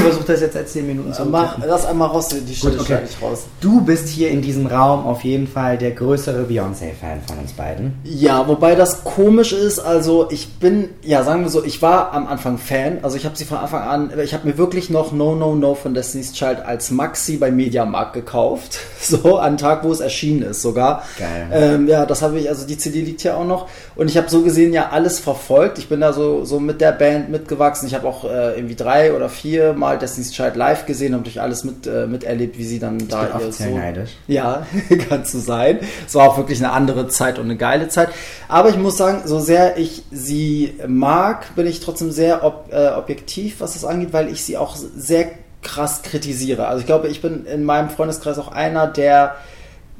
versuche das jetzt seit 10 Minuten zu machen. Lass einmal raus, die Stelle okay. ich raus. Du bist hier in diesem Raum auf jeden Fall der größere Beyoncé-Fan von uns beiden. Ja, wobei das komisch ist, also ich bin, ja sagen wir so, ich war am Anfang Fan, also ich habe sie von Anfang an, ich habe mir wirklich noch No No No von Destiny's Child als Maxi bei Mediamarkt gekauft, so an Tag, wo es erschienen ist sogar. Geil. Ähm, ja, das habe ich, also die CD liegt hier auch noch und ich habe so gesehen ja alles verfolgt, ich bin da so, so mit der Band mitgewachsen, ich habe auch äh, irgendwie drei oder vier viermal Destiny's Child live gesehen, habe durch alles mit, äh, miterlebt, wie sie dann ich da bin ihr so. Neidisch. Ja, kann so sein. Es war auch wirklich eine andere Zeit und eine geile Zeit. Aber ich muss sagen, so sehr ich sie mag, bin ich trotzdem sehr ob, äh, objektiv, was das angeht, weil ich sie auch sehr krass kritisiere. Also ich glaube, ich bin in meinem Freundeskreis auch einer der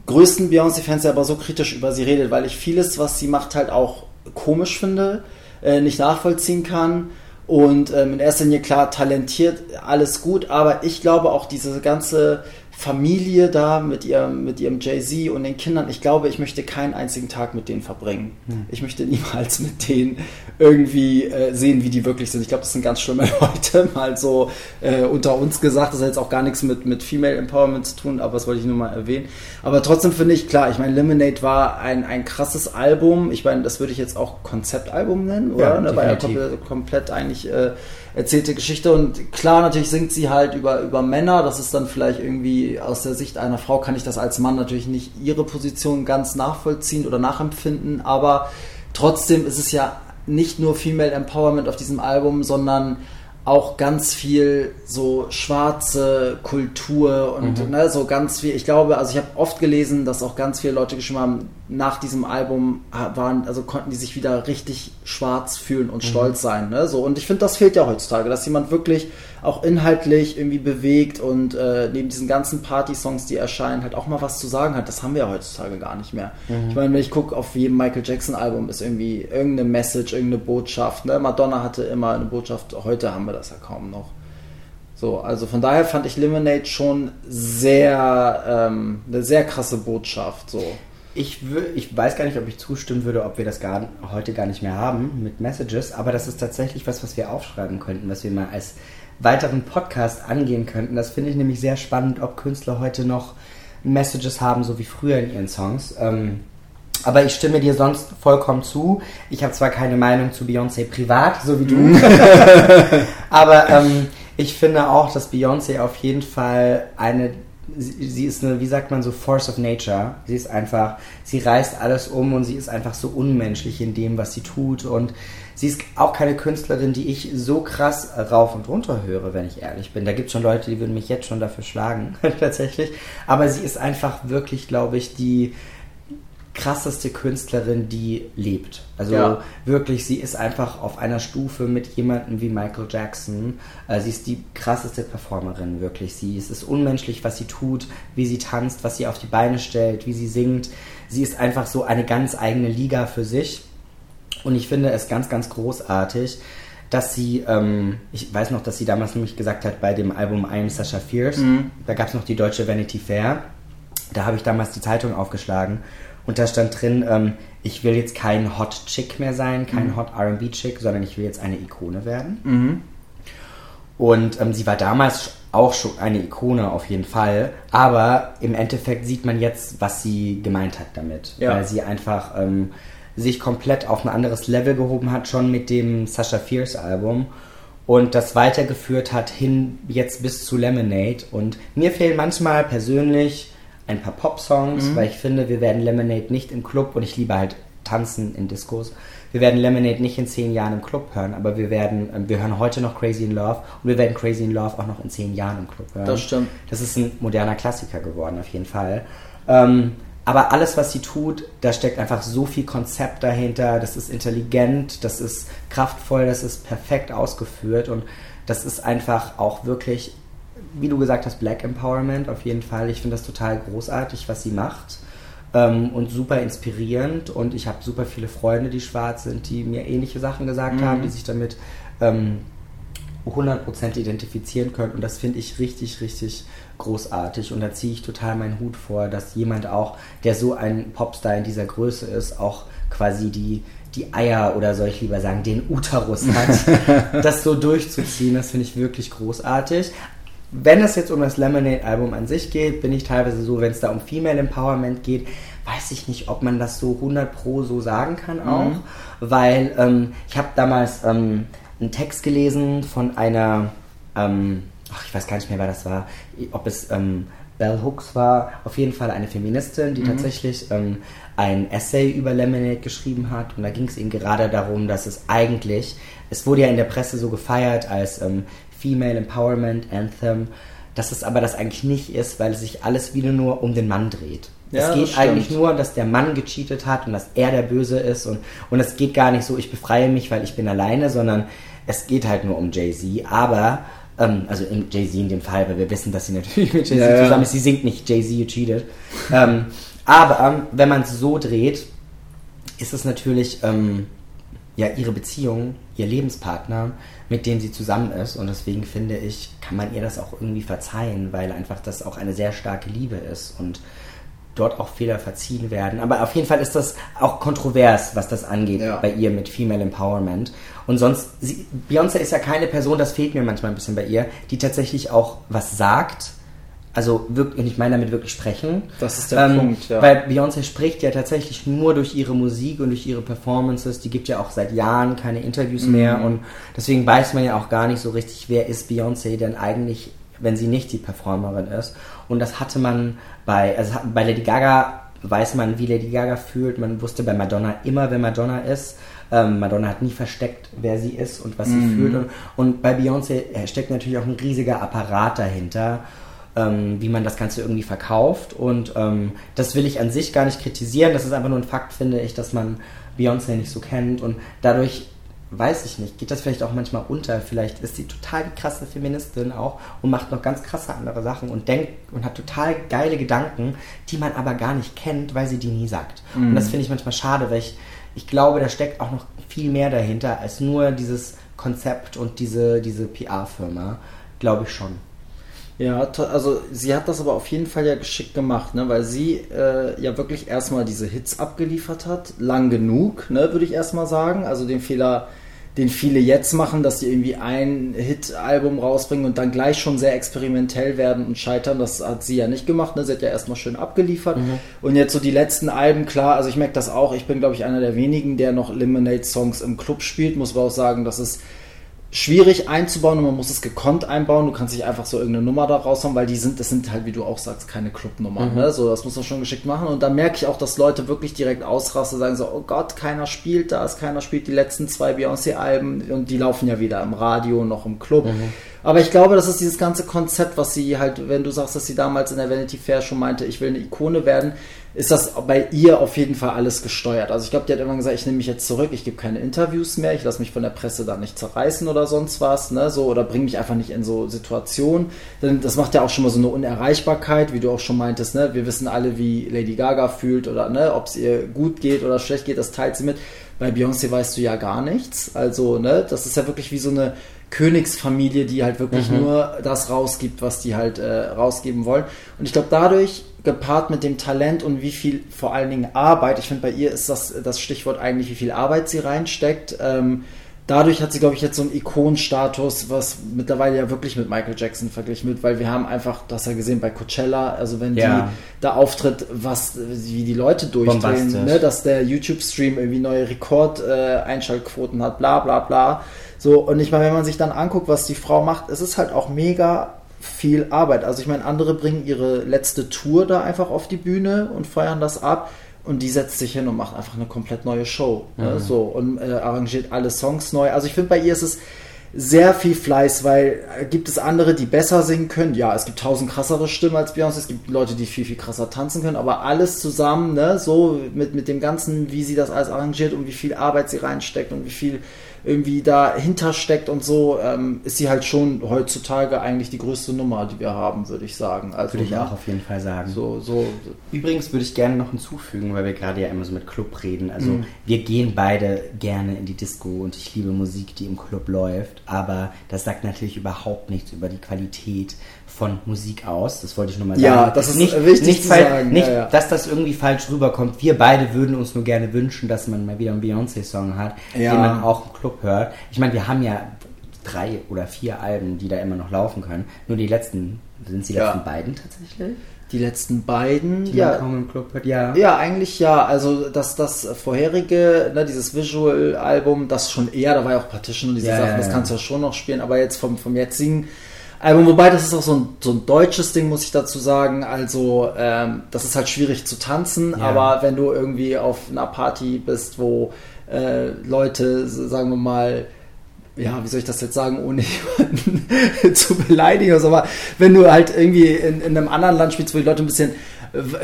größten Beyoncé-Fans, der aber so kritisch über sie redet, weil ich vieles, was sie macht, halt auch komisch finde, äh, nicht nachvollziehen kann und ähm, in erster Linie klar talentiert, alles gut, aber ich glaube auch diese ganze Familie da mit ihrem, mit ihrem Jay-Z und den Kindern, ich glaube, ich möchte keinen einzigen Tag mit denen verbringen. Hm. Ich möchte niemals mit denen irgendwie äh, sehen, wie die wirklich sind. Ich glaube, das sind ganz schlimme Leute, mal so äh, unter uns gesagt. Das hat jetzt auch gar nichts mit, mit Female Empowerment zu tun, aber das wollte ich nur mal erwähnen. Aber trotzdem finde ich, klar, ich meine, Lemonade war ein, ein krasses Album. Ich meine, das würde ich jetzt auch Konzeptalbum nennen, oder? Ja, ne? War ja komplett, komplett eigentlich äh, erzählte Geschichte. Und klar, natürlich singt sie halt über, über Männer. Das ist dann vielleicht irgendwie aus der Sicht einer Frau, kann ich das als Mann natürlich nicht ihre Position ganz nachvollziehen oder nachempfinden. Aber trotzdem ist es ja nicht nur Female Empowerment auf diesem Album, sondern auch ganz viel so schwarze Kultur und mhm. ne, so ganz viel. Ich glaube, also ich habe oft gelesen, dass auch ganz viele Leute geschrieben haben, nach diesem Album waren, also konnten die sich wieder richtig schwarz fühlen und mhm. stolz sein. Ne? So, und ich finde, das fehlt ja heutzutage, dass jemand wirklich auch inhaltlich irgendwie bewegt und äh, neben diesen ganzen Party-Songs, die erscheinen, halt auch mal was zu sagen hat. Das haben wir ja heutzutage gar nicht mehr. Mhm. Ich meine, wenn ich gucke, auf jedem Michael Jackson-Album ist irgendwie irgendeine Message, irgendeine Botschaft. Ne? Madonna hatte immer eine Botschaft, heute haben wir das ja kaum noch. So, also von daher fand ich Lemonade schon sehr, ähm, eine sehr krasse Botschaft. So. ich, ich weiß gar nicht, ob ich zustimmen würde, ob wir das gar, heute gar nicht mehr haben mit Messages, aber das ist tatsächlich was, was wir aufschreiben könnten, was wir mal als weiteren Podcast angehen könnten. Das finde ich nämlich sehr spannend, ob Künstler heute noch Messages haben, so wie früher in ihren Songs. Ähm, aber ich stimme dir sonst vollkommen zu. Ich habe zwar keine Meinung zu Beyoncé privat, so wie du, aber ähm, ich finde auch, dass Beyoncé auf jeden Fall eine sie, sie, ist eine, wie sagt man so, Force of Nature. Sie ist einfach, sie reißt alles um und sie ist einfach so unmenschlich in dem, was sie tut. Und sie ist auch keine Künstlerin, die ich so krass rauf und runter höre, wenn ich ehrlich bin. Da gibt es schon Leute, die würden mich jetzt schon dafür schlagen, tatsächlich. Aber sie ist einfach wirklich, glaube ich, die krasseste Künstlerin, die lebt. Also ja. wirklich, sie ist einfach auf einer Stufe mit jemandem wie Michael Jackson. Äh, sie ist die krasseste Performerin, wirklich. Sie ist, ist unmenschlich, was sie tut, wie sie tanzt, was sie auf die Beine stellt, wie sie singt. Sie ist einfach so eine ganz eigene Liga für sich. Und ich finde es ganz, ganz großartig, dass sie, ähm, ich weiß noch, dass sie damals nämlich gesagt hat, bei dem Album I Am Sasha Fierce, mhm. da gab es noch die deutsche Vanity Fair. Da habe ich damals die Zeitung aufgeschlagen und da stand drin, ähm, ich will jetzt kein Hot Chick mehr sein, kein mhm. Hot RB Chick, sondern ich will jetzt eine Ikone werden. Mhm. Und ähm, sie war damals auch schon eine Ikone auf jeden Fall. Aber im Endeffekt sieht man jetzt, was sie gemeint hat damit. Ja. Weil sie einfach ähm, sich komplett auf ein anderes Level gehoben hat, schon mit dem Sasha Fierce Album. Und das weitergeführt hat hin jetzt bis zu Lemonade. Und mir fehlen manchmal persönlich ein paar Pop-Songs, mhm. weil ich finde, wir werden Lemonade nicht im Club und ich liebe halt tanzen in Discos. Wir werden Lemonade nicht in zehn Jahren im Club hören, aber wir werden, ähm, wir hören heute noch Crazy in Love und wir werden Crazy in Love auch noch in zehn Jahren im Club hören. Das stimmt. Das ist ein moderner Klassiker geworden, auf jeden Fall. Ähm, aber alles, was sie tut, da steckt einfach so viel Konzept dahinter. Das ist intelligent, das ist kraftvoll, das ist perfekt ausgeführt und das ist einfach auch wirklich wie du gesagt hast, Black Empowerment auf jeden Fall. Ich finde das total großartig, was sie macht. Ähm, und super inspirierend. Und ich habe super viele Freunde, die schwarz sind, die mir ähnliche Sachen gesagt mhm. haben, die sich damit ähm, 100% identifizieren können. Und das finde ich richtig, richtig großartig. Und da ziehe ich total meinen Hut vor, dass jemand auch, der so ein Popstar in dieser Größe ist, auch quasi die, die Eier oder soll ich lieber sagen, den Uterus hat, das so durchzuziehen. Das finde ich wirklich großartig. Wenn es jetzt um das Lemonade-Album an sich geht, bin ich teilweise so, wenn es da um Female Empowerment geht, weiß ich nicht, ob man das so 100 pro so sagen kann auch, mhm. weil ähm, ich habe damals ähm, einen Text gelesen von einer, ähm, ach, ich weiß gar nicht mehr, wer das war, ob es ähm, Bell Hooks war, auf jeden Fall eine Feministin, die mhm. tatsächlich ähm, ein Essay über Lemonade geschrieben hat. Und da ging es eben gerade darum, dass es eigentlich, es wurde ja in der Presse so gefeiert als ähm, Female Empowerment Anthem, dass es aber das eigentlich nicht ist, weil sich alles wieder nur um den Mann dreht. Ja, es geht eigentlich nur, dass der Mann gecheatet hat und dass er der Böse ist. Und, und es geht gar nicht so, ich befreie mich, weil ich bin alleine, sondern es geht halt nur um Jay-Z, aber ähm, also Jay-Z in dem Fall, weil wir wissen, dass sie natürlich mit Jay-Z ja, zusammen ist, sie singt nicht Jay-Z, you cheated. ähm, aber ähm, wenn man es so dreht, ist es natürlich ähm, ja ihre Beziehung, ihr Lebenspartner, mit dem sie zusammen ist. Und deswegen finde ich, kann man ihr das auch irgendwie verzeihen, weil einfach das auch eine sehr starke Liebe ist und dort auch Fehler verziehen werden. Aber auf jeden Fall ist das auch kontrovers, was das angeht ja. bei ihr mit Female Empowerment. Und sonst, sie, Beyoncé ist ja keine Person, das fehlt mir manchmal ein bisschen bei ihr, die tatsächlich auch was sagt also wirklich, ich meine damit wirklich sprechen. Das ist der ähm, Punkt, ja. Weil Beyoncé spricht ja tatsächlich nur durch ihre Musik und durch ihre Performances. Die gibt ja auch seit Jahren keine Interviews mhm. mehr und deswegen weiß man ja auch gar nicht so richtig, wer ist Beyoncé denn eigentlich, wenn sie nicht die Performerin ist. Und das hatte man bei, also bei Lady Gaga weiß man, wie Lady Gaga fühlt. Man wusste bei Madonna immer, wer Madonna ist. Ähm, Madonna hat nie versteckt, wer sie ist und was mhm. sie fühlt. Und, und bei Beyoncé steckt natürlich auch ein riesiger Apparat dahinter ähm, wie man das Ganze irgendwie verkauft. Und ähm, das will ich an sich gar nicht kritisieren. Das ist einfach nur ein Fakt, finde ich, dass man Beyoncé nicht so kennt. Und dadurch, weiß ich nicht, geht das vielleicht auch manchmal unter. Vielleicht ist sie total die krasse Feministin auch und macht noch ganz krasse andere Sachen und denkt und hat total geile Gedanken, die man aber gar nicht kennt, weil sie die nie sagt. Mhm. Und das finde ich manchmal schade, weil ich, ich glaube, da steckt auch noch viel mehr dahinter als nur dieses Konzept und diese, diese PR-Firma. Glaube ich schon. Ja, also sie hat das aber auf jeden Fall ja geschickt gemacht, ne? weil sie äh, ja wirklich erstmal diese Hits abgeliefert hat, lang genug, ne, würde ich erstmal sagen. Also den Fehler den viele jetzt machen, dass sie irgendwie ein Hit-Album rausbringen und dann gleich schon sehr experimentell werden und scheitern. Das hat sie ja nicht gemacht. Ne? Sie hat ja erstmal schön abgeliefert. Mhm. Und jetzt so die letzten Alben, klar, also ich merke das auch. Ich bin, glaube ich, einer der wenigen, der noch Lemonade-Songs im Club spielt. Muss aber auch sagen, dass es schwierig einzubauen und man muss es gekonnt einbauen. Du kannst nicht einfach so irgendeine Nummer da raushauen, weil die sind, das sind halt, wie du auch sagst, keine Clubnummern. Mhm. Ne? So, das muss man schon geschickt machen. Und da merke ich auch, dass Leute wirklich direkt ausrasten, sagen so, oh Gott, keiner spielt das, keiner spielt die letzten zwei Beyoncé-Alben und die laufen ja weder im Radio noch im Club. Mhm. Aber ich glaube, das ist dieses ganze Konzept, was sie halt, wenn du sagst, dass sie damals in der Vanity Fair schon meinte, ich will eine Ikone werden, ist das bei ihr auf jeden Fall alles gesteuert. Also ich glaube, die hat immer gesagt, ich nehme mich jetzt zurück, ich gebe keine Interviews mehr, ich lasse mich von der Presse da nicht zerreißen oder sonst was, ne, so, oder bringe mich einfach nicht in so Situationen. Denn das macht ja auch schon mal so eine Unerreichbarkeit, wie du auch schon meintest, ne, wir wissen alle, wie Lady Gaga fühlt oder, ne, ob es ihr gut geht oder schlecht geht, das teilt sie mit. Bei Beyoncé weißt du ja gar nichts. Also, ne, das ist ja wirklich wie so eine Königsfamilie, die halt wirklich mhm. nur das rausgibt, was die halt äh, rausgeben wollen. Und ich glaube, dadurch gepaart mit dem Talent und wie viel vor allen Dingen Arbeit, ich finde bei ihr ist das das Stichwort eigentlich, wie viel Arbeit sie reinsteckt. Ähm, dadurch hat sie, glaube ich, jetzt so einen Ikonenstatus, was mittlerweile ja wirklich mit Michael Jackson verglichen wird, weil wir haben einfach, das ja gesehen bei Coachella, also wenn ja. die da auftritt, was, wie die Leute durchdrehen, ne, dass der YouTube-Stream irgendwie neue Rekord-Einschaltquoten äh, hat, bla bla bla. So, und ich meine, wenn man sich dann anguckt, was die Frau macht, es ist halt auch mega viel Arbeit. Also ich meine, andere bringen ihre letzte Tour da einfach auf die Bühne und feiern das ab und die setzt sich hin und macht einfach eine komplett neue Show. Ne? Mhm. Ne? So und äh, arrangiert alle Songs neu. Also ich finde bei ihr ist es sehr viel Fleiß, weil äh, gibt es andere, die besser singen können? Ja, es gibt tausend krassere Stimmen als Beyoncé, es gibt Leute, die viel, viel krasser tanzen können, aber alles zusammen, ne, so mit, mit dem Ganzen, wie sie das alles arrangiert und wie viel Arbeit sie reinsteckt und wie viel irgendwie dahinter steckt und so, ähm, ist sie halt schon heutzutage eigentlich die größte Nummer, die wir haben, würde ich sagen. Also, würde ich auch auf jeden Fall sagen. So, so. Übrigens würde ich gerne noch hinzufügen, weil wir gerade ja immer so mit Club reden. Also mhm. wir gehen beide gerne in die Disco und ich liebe Musik, die im Club läuft, aber das sagt natürlich überhaupt nichts über die Qualität von Musik aus. Das wollte ich nur mal sagen. Ja, das ist nicht, wichtig nicht, zu sagen. Nicht, ja, ja. dass das irgendwie falsch rüberkommt. Wir beide würden uns nur gerne wünschen, dass man mal wieder einen Beyoncé-Song hat, ja. den man auch im Club hört. Ich meine, wir haben ja drei oder vier Alben, die da immer noch laufen können. Nur die letzten, sind es die letzten beiden tatsächlich? Die letzten beiden, die ja, kaum im Club hört, ja. Ja, eigentlich ja. Also das, das vorherige, ne, dieses Visual-Album, das schon eher, da war ja auch Partition und diese Sachen, das kannst du ja schon noch spielen, aber jetzt vom, vom jetzigen Album, wobei das ist auch so ein, so ein deutsches Ding, muss ich dazu sagen. Also, ähm, das ist halt schwierig zu tanzen, ja. aber wenn du irgendwie auf einer Party bist, wo äh, Leute, sagen wir mal, ja, wie soll ich das jetzt sagen, ohne jemanden zu beleidigen oder so, aber wenn du halt irgendwie in, in einem anderen Land spielst, wo die Leute ein bisschen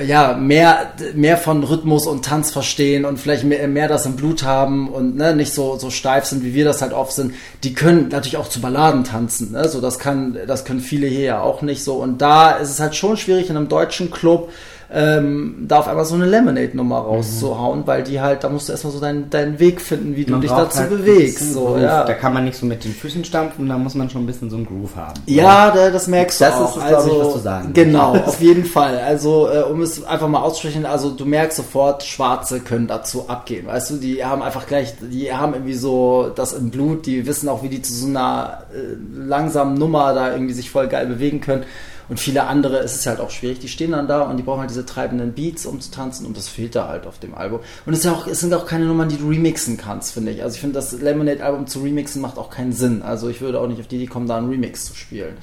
ja, mehr, mehr von Rhythmus und Tanz verstehen und vielleicht mehr, mehr das im Blut haben und ne, nicht so, so steif sind, wie wir das halt oft sind, die können natürlich auch zu Balladen tanzen. Ne? So, das kann, das können viele hier ja auch nicht so. Und da ist es halt schon schwierig in einem deutschen Club ähm, da auf einmal so eine Lemonade-Nummer rauszuhauen, mhm. weil die halt, da musst du erstmal so deinen, deinen Weg finden, wie man du dich dazu halt bewegst. So, ja. Da kann man nicht so mit den Füßen stampfen, da muss man schon ein bisschen so einen Groove haben. Ja, da, das merkst das du auch. Das ist, also, ich, was du sagen Genau, auf jeden Fall. Also, äh, um es einfach mal auszusprechen, also du merkst sofort, Schwarze können dazu abgehen. Weißt du, die haben einfach gleich, die haben irgendwie so das im Blut, die wissen auch, wie die zu so einer äh, langsamen Nummer da irgendwie sich voll geil bewegen können. Und viele andere ist es halt auch schwierig. Die stehen dann da und die brauchen halt diese treibenden Beats, um zu tanzen und das fehlt da halt auf dem Album. Und es, ist ja auch, es sind auch keine Nummern, die du remixen kannst, finde ich. Also ich finde, das Lemonade-Album zu remixen macht auch keinen Sinn. Also ich würde auch nicht auf die Idee kommen, da einen Remix zu spielen.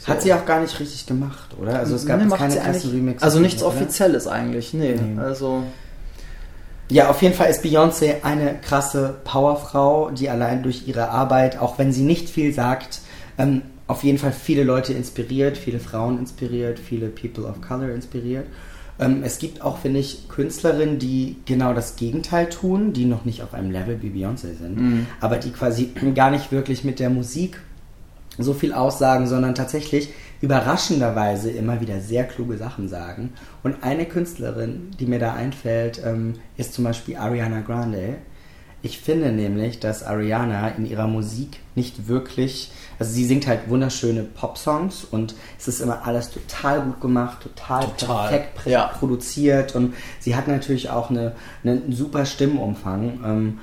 So. Hat sie auch gar nicht richtig gemacht, oder? Also es gab nee, keine krassen Remixes. Also nichts oder? Offizielles eigentlich, nee. nee. Also ja, auf jeden Fall ist Beyoncé eine krasse Powerfrau, die allein durch ihre Arbeit, auch wenn sie nicht viel sagt, ähm, auf jeden Fall viele Leute inspiriert, viele Frauen inspiriert, viele People of Color inspiriert. Ähm, es gibt auch, finde ich, Künstlerinnen, die genau das Gegenteil tun, die noch nicht auf einem Level wie Beyoncé sind, mhm. aber die quasi gar nicht wirklich mit der Musik so viel aussagen, sondern tatsächlich überraschenderweise immer wieder sehr kluge Sachen sagen. Und eine Künstlerin, die mir da einfällt, ähm, ist zum Beispiel Ariana Grande Ich finde nämlich, dass Ariana in ihrer Musik nicht wirklich, also sie singt halt wunderschöne Pop-Songs und es ist immer alles total gut gemacht, total, Total, perfekt ja. produziert und sie hat natürlich auch eine, einen super Stimmumfang. Ähm,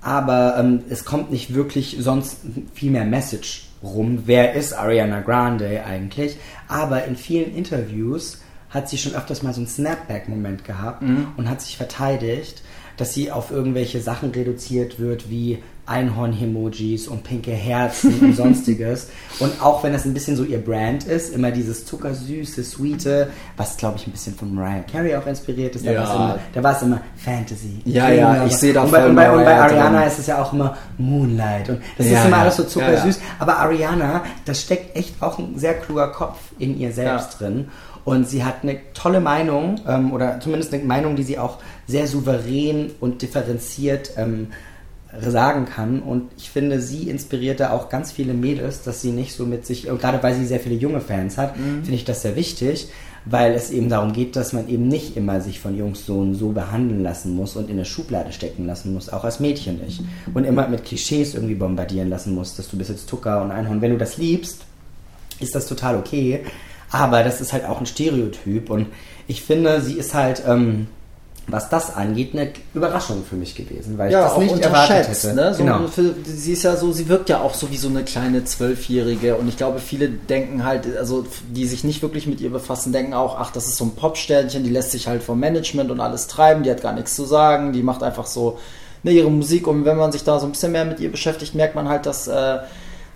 aber ähm, es kommt nicht wirklich sonst viel mehr Message rum. Wer ist Ariana Grande eigentlich? Aber in vielen Interviews hat sie schon öfters mal so einen Snapback-Moment gehabt und hat sich verteidigt, dass sie auf irgendwelche Sachen reduziert wird wie Einhorn-Emojis und pinke Herzen und sonstiges. Und auch wenn das ein bisschen so ihr Brand ist, immer dieses zuckersüße, sweete, was glaube ich ein bisschen von Mariah Carey auch inspiriert ist, da Ja. war es immer, immer Fantasy. Ja, ja, ich sehe da und bei, und bei, und bei Ariana drin. ist es ja auch immer Moonlight und das Ja, ist immer ja. alles so zuckersüß. Aber Ariana, da steckt echt auch ein sehr kluger Kopf in ihr selbst drin. Und sie hat eine tolle Meinung, ähm, oder zumindest eine Meinung, die sie auch sehr souverän und differenziert ähm, sagen kann. Und ich finde, sie inspiriert da auch ganz viele Mädels, dass sie nicht so mit sich, gerade weil sie sehr viele junge Fans hat, Mhm. finde ich das sehr wichtig, weil es eben darum geht, dass man eben nicht immer sich von Jungs so und so behandeln lassen muss und in eine Schublade stecken lassen muss, auch als Mädchen nicht. Und immer mit Klischees irgendwie bombardieren lassen muss, dass du bist jetzt Tucker und Einhorn. Wenn du das liebst, ist das total okay. Aber das ist halt auch ein Stereotyp und ich finde, sie ist halt, ähm, was das angeht, eine Überraschung für mich gewesen, weil ich ja, das auch nicht erwartet unterschätzt. hätte. Ne? So genau. für, sie ist ja so, sie wirkt ja auch so wie so eine kleine Zwölfjährige und ich glaube, viele denken halt, also die sich nicht wirklich mit ihr befassen, denken auch, ach, das ist so ein Popsternchen, die lässt sich halt vom Management und alles treiben, die hat gar nichts zu sagen, die macht einfach so ne, ihre Musik und wenn man sich da so ein bisschen mehr mit ihr beschäftigt, merkt man halt, dass äh,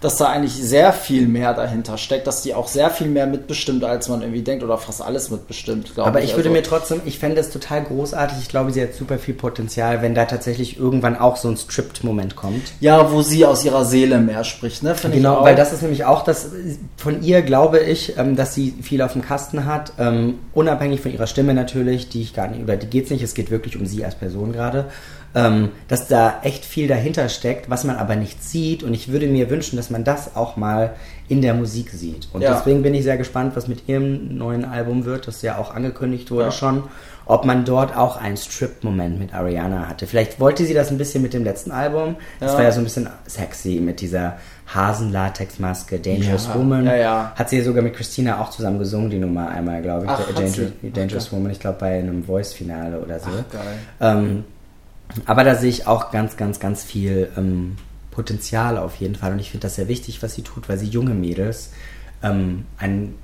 dass da eigentlich sehr viel mehr dahinter steckt, dass die auch sehr viel mehr mitbestimmt, als man irgendwie denkt, oder fast alles mitbestimmt, glaube Aber ich. ich würde Also- mir trotzdem, ich fände es total großartig. Ich glaube, sie hat super viel Potenzial, wenn da tatsächlich irgendwann auch so ein Stripped-Moment kommt. Ja, wo sie aus ihrer Seele mehr spricht, ne? Finde ich Genau, auch. weil das ist nämlich auch das, von ihr glaube ich, ähm, dass sie viel auf dem Kasten hat, ähm, unabhängig von ihrer Stimme natürlich, die ich gar nicht, über die geht's nicht, es geht wirklich um sie als Person gerade, ähm, dass da echt viel dahinter steckt, was man aber nicht sieht und ich würde mir wünschen, dass man das auch mal in der Musik sieht. Und Ja. deswegen bin ich sehr gespannt, was mit ihrem neuen Album wird, das ja auch angekündigt wurde Ja. schon, ob man dort auch einen Strip-Moment mit Ariana hatte. Vielleicht wollte sie das ein bisschen mit dem letzten Album, das Ja. war ja so ein bisschen sexy mit dieser Hasen-Latex-Maske, Dangerous Woman. Hat sie sogar mit Christina auch zusammen gesungen, die Nummer einmal, glaube ich. Ach, die Dangerous Okay. Woman, ich glaube bei einem Voice-Finale oder so. Ach, geil. Ähm, aber da sehe ich auch ganz, ganz, ganz viel ähm, Potenzial auf jeden Fall. Und ich finde das sehr wichtig, was sie tut, weil sie junge Mädels ähm, ein,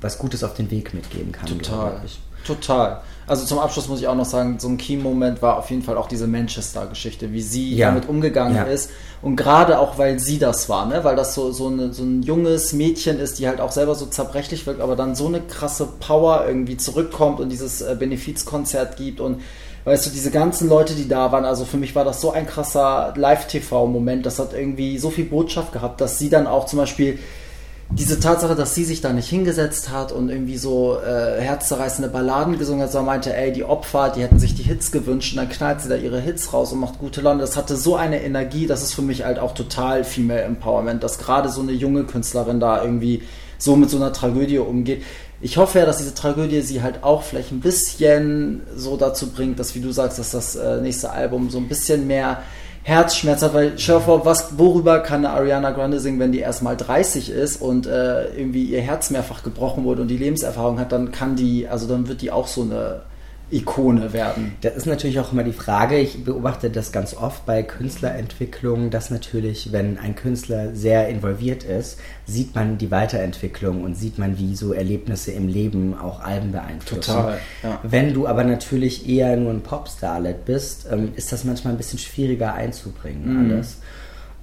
was Gutes auf den Weg mitgeben kann. Total. Total. Also zum Abschluss muss ich auch noch sagen, so ein Key-Moment war auf jeden Fall auch diese Manchester-Geschichte, wie sie Ja. damit umgegangen Ja. ist. Und gerade auch, weil sie das war, ne? weil das so, so, eine, so ein junges Mädchen ist, die halt auch selber so zerbrechlich wirkt, aber dann so eine krasse Power irgendwie zurückkommt und dieses äh, Benefizkonzert gibt und Weißt du, diese ganzen Leute, die da waren, also für mich war das so ein krasser Live-TV-Moment, das hat irgendwie so viel Botschaft gehabt, dass sie dann auch zum Beispiel diese Tatsache, dass sie sich da nicht hingesetzt hat und irgendwie so äh, herzzerreißende Balladen gesungen hat, sondern meinte, ey, die Opfer, die hätten sich die Hits gewünscht und dann knallt sie da ihre Hits raus und macht gute Laune. Das hatte so eine Energie, das ist für mich halt auch total Female Empowerment, dass gerade so eine junge Künstlerin da irgendwie so mit so einer Tragödie umgeht. Ich hoffe ja, dass diese Tragödie sie halt auch vielleicht ein bisschen so dazu bringt, dass, wie du sagst, dass das äh, nächste Album so ein bisschen mehr Herzschmerz hat, weil dir vor, was, worüber kann eine Ariana Grande singen, wenn die erst mal 30 ist und äh, irgendwie ihr Herz mehrfach gebrochen wurde und die Lebenserfahrung hat, dann kann die, also dann wird die auch so eine Ikone werden. Das ist natürlich auch immer die Frage, ich beobachte das ganz oft bei Künstlerentwicklung, dass natürlich, wenn ein Künstler sehr involviert ist, sieht man die Weiterentwicklung und sieht man, wie so Erlebnisse im Leben auch Alben beeinflussen. Total, ja. Wenn du aber natürlich eher nur ein Popstarlet bist, ähm, ist das manchmal ein bisschen schwieriger einzubringen, Mhm. alles.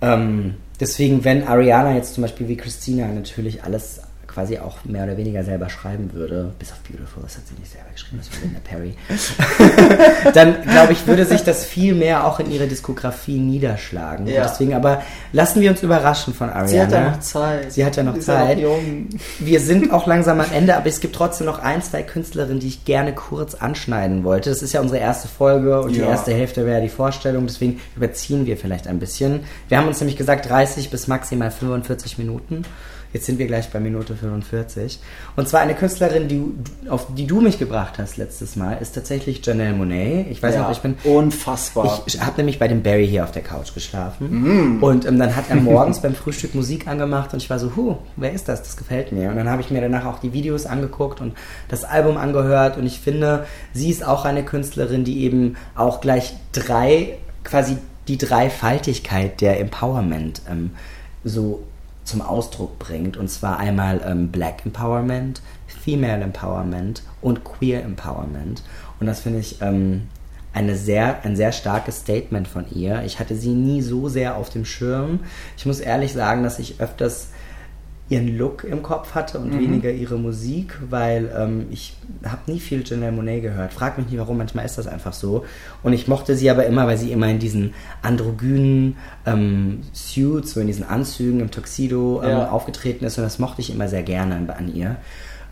Ähm, deswegen, wenn Ariana jetzt zum Beispiel wie Christina natürlich alles quasi auch mehr oder weniger selber schreiben würde, bis auf Beautiful, das hat sie nicht selber geschrieben, das war Linda Perry, dann glaube ich, würde sich das viel mehr auch in ihre Diskografie niederschlagen. Ja. Deswegen aber lassen wir uns überraschen von Ariana. Sie hat ja noch Zeit. Sie hat ja noch Sie Zeit. Wir sind auch langsam am Ende, aber es gibt trotzdem noch ein, zwei Künstlerinnen, die ich gerne kurz anschneiden wollte. Das ist ja unsere erste Folge und die Ja. erste Hälfte wäre die Vorstellung, deswegen überziehen wir vielleicht ein bisschen. Wir haben uns nämlich gesagt 30 bis maximal 45 Minuten. Jetzt sind wir gleich bei Minute 45. Und zwar eine Künstlerin, die, auf die du mich gebracht hast letztes Mal, ist tatsächlich Janelle Monet. Ich weiß Ja, noch, ich bin. unfassbar. Ich habe nämlich bei dem Barry hier auf der Couch geschlafen. Und ähm, dann hat er morgens beim Frühstück Musik angemacht und ich war so, huh, wer ist das? Das gefällt mir. Und dann habe ich mir danach auch die Videos angeguckt und das Album angehört. Und ich finde, sie ist auch eine Künstlerin, die eben auch gleich drei, quasi die Dreifaltigkeit der Empowerment ähm, so zum Ausdruck bringt. Und zwar einmal ähm, Black Empowerment, Female Empowerment und Queer Empowerment. Und das finde ich ähm, eine sehr, ein sehr starkes Statement von ihr. Ich hatte sie nie so sehr auf dem Schirm. Ich muss ehrlich sagen, dass ich öfters ihren Look im Kopf hatte und weniger ihre Musik, weil ähm, ich habe nie viel Janelle Monet gehört. Frag mich nicht warum, manchmal ist das einfach so. Und ich mochte sie aber immer, weil sie immer in diesen androgynen ähm, Suits, so in diesen Anzügen, im Tuxedo ähm, Ja. aufgetreten ist und das mochte ich immer sehr gerne an, an ihr.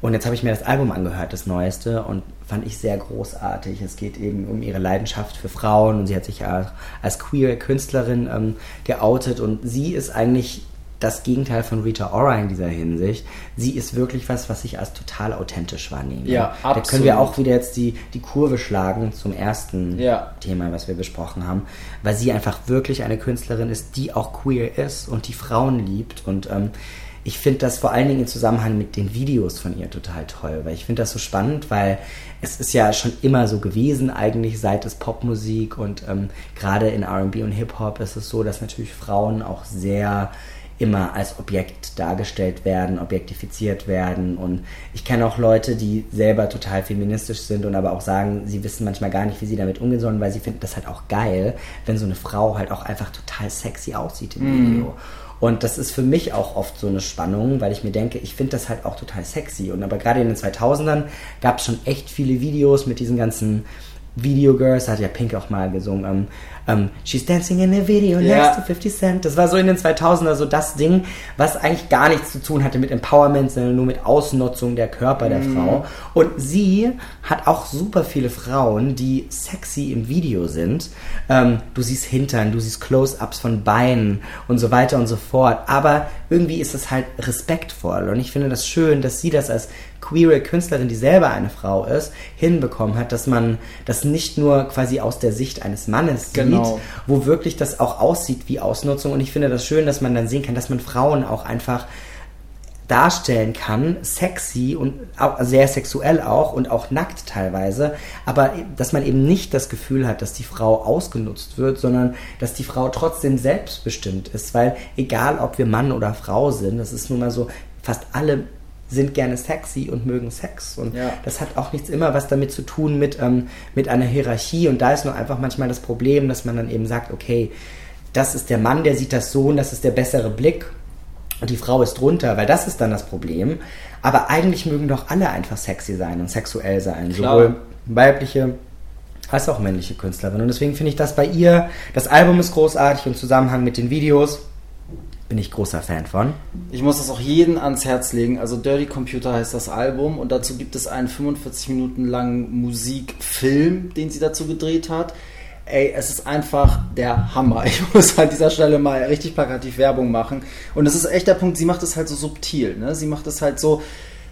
Und jetzt habe ich mir das Album angehört, das neueste, und fand ich sehr großartig. Es geht eben um ihre Leidenschaft für Frauen und sie hat sich ja als queer Künstlerin ähm, geoutet und sie ist eigentlich das Gegenteil von Rita Ora in dieser Hinsicht. Sie ist wirklich was, was ich als total authentisch wahrnehme. Ja, Da können wir absolut. auch wieder jetzt die, die Kurve schlagen zum ersten Ja. Thema, was wir besprochen haben, weil sie einfach wirklich eine Künstlerin ist, die auch queer ist und die Frauen liebt. Und ähm, ich finde das vor allen Dingen im Zusammenhang mit den Videos von ihr total toll, weil ich finde das so spannend, weil es ist ja schon immer so gewesen, eigentlich seit es Popmusik und ähm, gerade in RB und Hip-Hop ist es so, dass natürlich Frauen auch sehr immer als Objekt dargestellt werden, objektifiziert werden. Und ich kenne auch Leute, die selber total feministisch sind und aber auch sagen, sie wissen manchmal gar nicht, wie sie damit umgehen sollen, weil sie finden das halt auch geil, wenn so eine Frau halt auch einfach total sexy aussieht im Video. Und das ist für mich auch oft so eine Spannung, weil ich mir denke, ich finde das halt auch total sexy. Und aber gerade in den 2000ern gab es schon echt viele Videos mit diesen ganzen Video Girls, da hat ja Pink auch mal gesungen, ähm, ähm, She's dancing in a video Ja. next to 50 Cent. Das war so in den 2000er so das Ding, was eigentlich gar nichts zu tun hatte mit Empowerment, sondern nur mit Ausnutzung der Körper der Frau. Und sie hat auch super viele Frauen, die sexy im Video sind. Ähm, du siehst Hintern, du siehst Close-ups von Beinen und so weiter und so fort. Aber irgendwie ist es halt respektvoll. Und ich finde das schön, dass sie das als queere Künstlerin, die selber eine Frau ist, hinbekommen hat, dass man das nicht nur quasi aus der Sicht eines Mannes Genau. sieht, wo wirklich das auch aussieht wie Ausnutzung. Und ich finde das schön, dass man dann sehen kann, dass man Frauen auch einfach darstellen kann, sexy und sehr sexuell auch und auch nackt teilweise, aber dass man eben nicht das Gefühl hat, dass die Frau ausgenutzt wird, sondern dass die Frau trotzdem selbstbestimmt ist, weil egal ob wir Mann oder Frau sind, das ist nun mal so, fast alle sind gerne sexy und mögen Sex und Ja. das hat auch nichts immer was damit zu tun mit, ähm, mit einer Hierarchie und da ist nur einfach manchmal das Problem, dass man dann eben sagt, okay, das ist der Mann, der sieht das so und das ist der bessere Blick und die Frau ist drunter, weil das ist dann das Problem. Aber eigentlich mögen doch alle einfach sexy sein und sexuell sein. Klar. Sowohl weibliche als auch männliche Künstlerinnen. Und deswegen finde ich das bei ihr, das Album ist großartig im Zusammenhang mit den Videos. Bin ich großer Fan von. Ich muss das auch jeden ans Herz legen. Also Dirty Computer heißt das Album und dazu gibt es einen 45 Minuten langen Musikfilm, den sie dazu gedreht hat. Ey, es ist einfach der Hammer. Ich muss an dieser Stelle mal richtig plakativ Werbung machen. Und es ist echt der Punkt, sie macht es halt so subtil. Ne? Sie macht es halt so,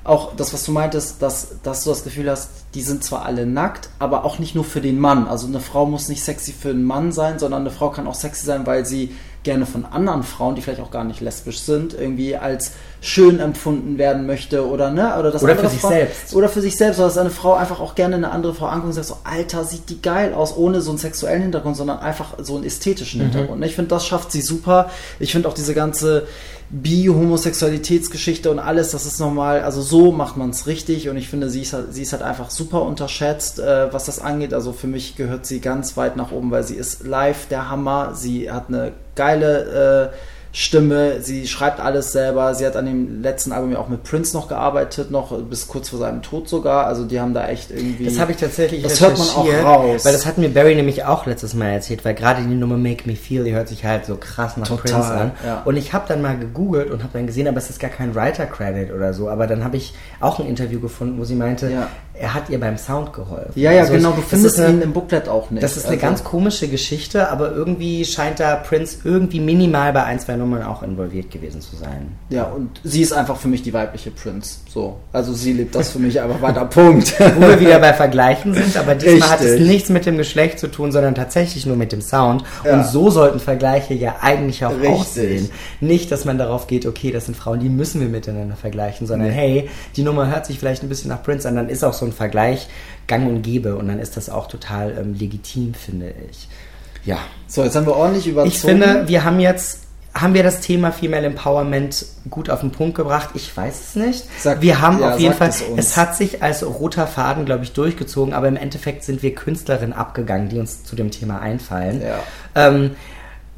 auch das, was du meintest, dass, dass du das Gefühl hast, die sind zwar alle nackt, aber auch nicht nur für den Mann. Also eine Frau muss nicht sexy für einen Mann sein, sondern eine Frau kann auch sexy sein, weil sie gerne von anderen Frauen, die vielleicht auch gar nicht lesbisch sind, irgendwie als schön empfunden werden möchte oder ne oder das Oder für sich Frau, selbst. oder für sich selbst oder dass eine Frau einfach auch gerne eine andere Frau anguckt und sagt so Alter sieht die geil aus ohne so einen sexuellen Hintergrund sondern einfach so einen ästhetischen Hintergrund ich finde das schafft sie super ich finde auch diese ganze Bi-Homosexualitätsgeschichte und alles, das ist nochmal, also so macht man es richtig und ich finde, sie ist, halt, sie ist halt einfach super unterschätzt, äh, was das angeht. Also für mich gehört sie ganz weit nach oben, weil sie ist live der Hammer. Sie hat eine geile äh, Stimme, sie schreibt alles selber. Sie hat an dem letzten Album ja auch mit Prince noch gearbeitet, noch bis kurz vor seinem Tod sogar. Also die haben da echt irgendwie. Das habe ich tatsächlich Das hört man auch raus. Weil das hat mir Barry nämlich auch letztes Mal erzählt, weil gerade die Nummer Make Me Feel, die hört sich halt so krass nach Total, Prince an. ja. Und ich habe dann mal gegoogelt und habe dann gesehen, aber es ist gar kein Writer-Credit oder so. Aber dann habe ich auch ein Interview gefunden, wo sie meinte, Ja. Er hat ihr beim Sound geholfen. Ja, ja, Also genau, du findest eine- ihn im Booklet auch nicht. Das ist eine Also- ganz komische Geschichte, aber irgendwie scheint da Prince irgendwie minimal bei ein, zwei Nummern auch involviert gewesen zu sein. Ja, und sie ist einfach für mich die weibliche Prince. So. Also sie lebt das für mich einfach weiter. Punkt. Wo wir wieder bei Vergleichen sind, aber diesmal hat es Richtig. nichts mit dem Geschlecht zu tun, sondern tatsächlich nur mit dem Sound. Ja. Und so sollten Vergleiche ja eigentlich auch Richtig. aussehen. Nicht, dass man darauf geht, okay, das sind Frauen, die müssen wir miteinander vergleichen, sondern hey, die Nummer hört sich vielleicht ein bisschen nach Prince an, dann ist auch so ein Vergleich gang und gäbe und dann ist das auch total ähm, legitim, finde ich. Ja. So, jetzt haben wir ordentlich überzogen. Ich finde, wir haben jetzt haben wir das Thema Female Empowerment gut auf den Punkt gebracht? Ich weiß es nicht. Sag- wir haben ja, auf jeden Fall, es es hat sich als roter Faden, glaube ich, durchgezogen, aber im Endeffekt sind wir Künstlerinnen abgegangen, die uns zu dem Thema einfallen. Ja. Ähm,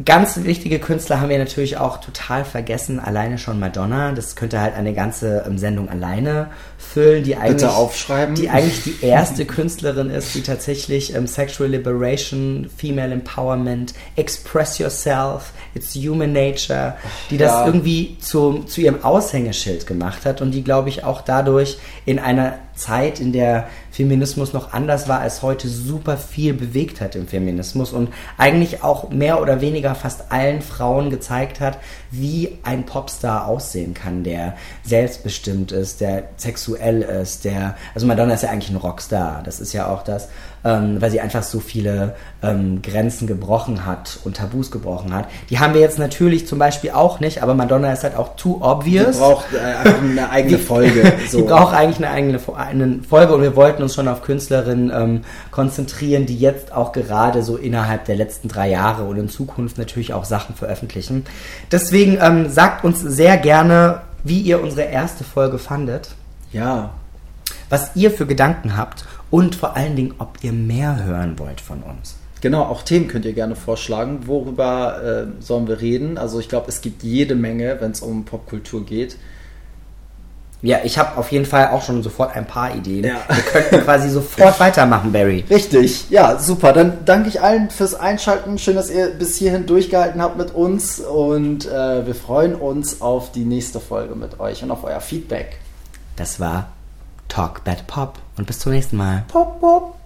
Ganz wichtige Künstler haben wir natürlich auch total vergessen. Alleine schon Madonna. Das könnte halt eine ganze ähm, Sendung alleine füllen, die eigentlich, aufschreiben. die eigentlich die erste Künstlerin ist, die tatsächlich ähm, Sexual Liberation, Female Empowerment, Express Yourself, It's Human Nature, die das Ja. irgendwie zu, zu ihrem Aushängeschild gemacht hat und die, glaube ich, auch dadurch in einer Zeit, in der Feminismus noch anders war als heute, super viel bewegt hat im Feminismus und eigentlich auch mehr oder weniger fast allen Frauen gezeigt hat, wie ein Popstar aussehen kann, der selbstbestimmt ist, der sexuell ist, der, also Madonna ist ja eigentlich ein Rockstar, das ist ja auch das, ähm, weil sie einfach so viele ähm, Grenzen gebrochen hat und Tabus gebrochen hat. Die haben wir jetzt natürlich zum Beispiel auch nicht, aber Madonna ist halt auch too Die obvious. braucht äh, eine eigene Folge. So. Die braucht eigentlich eine eigene eine Folge und wir wollten uns schon auf Künstlerinnen ähm, konzentrieren, die jetzt auch gerade so innerhalb der letzten drei Jahre und in Zukunft natürlich auch Sachen veröffentlichen. Deswegen ähm, sagt uns sehr gerne, wie ihr unsere erste Folge fandet, ja, was ihr für Gedanken habt und vor allen Dingen, ob ihr mehr hören wollt von uns. Genau, auch Themen könnt ihr gerne vorschlagen. Worüber äh, sollen wir reden? Also ich glaube, es gibt jede Menge, wenn es um Popkultur geht. Ja, ich habe auf jeden Fall auch schon sofort ein paar Ideen. Ja. Wir könnten quasi sofort weitermachen, Barry. Richtig, ja, super. Dann danke ich allen fürs Einschalten. Schön, dass ihr bis hierhin durchgehalten habt mit uns und äh, wir freuen uns auf die nächste Folge mit euch und auf euer Feedback. Das war Talk Bad Pop und bis zum nächsten Mal. Pop, pop.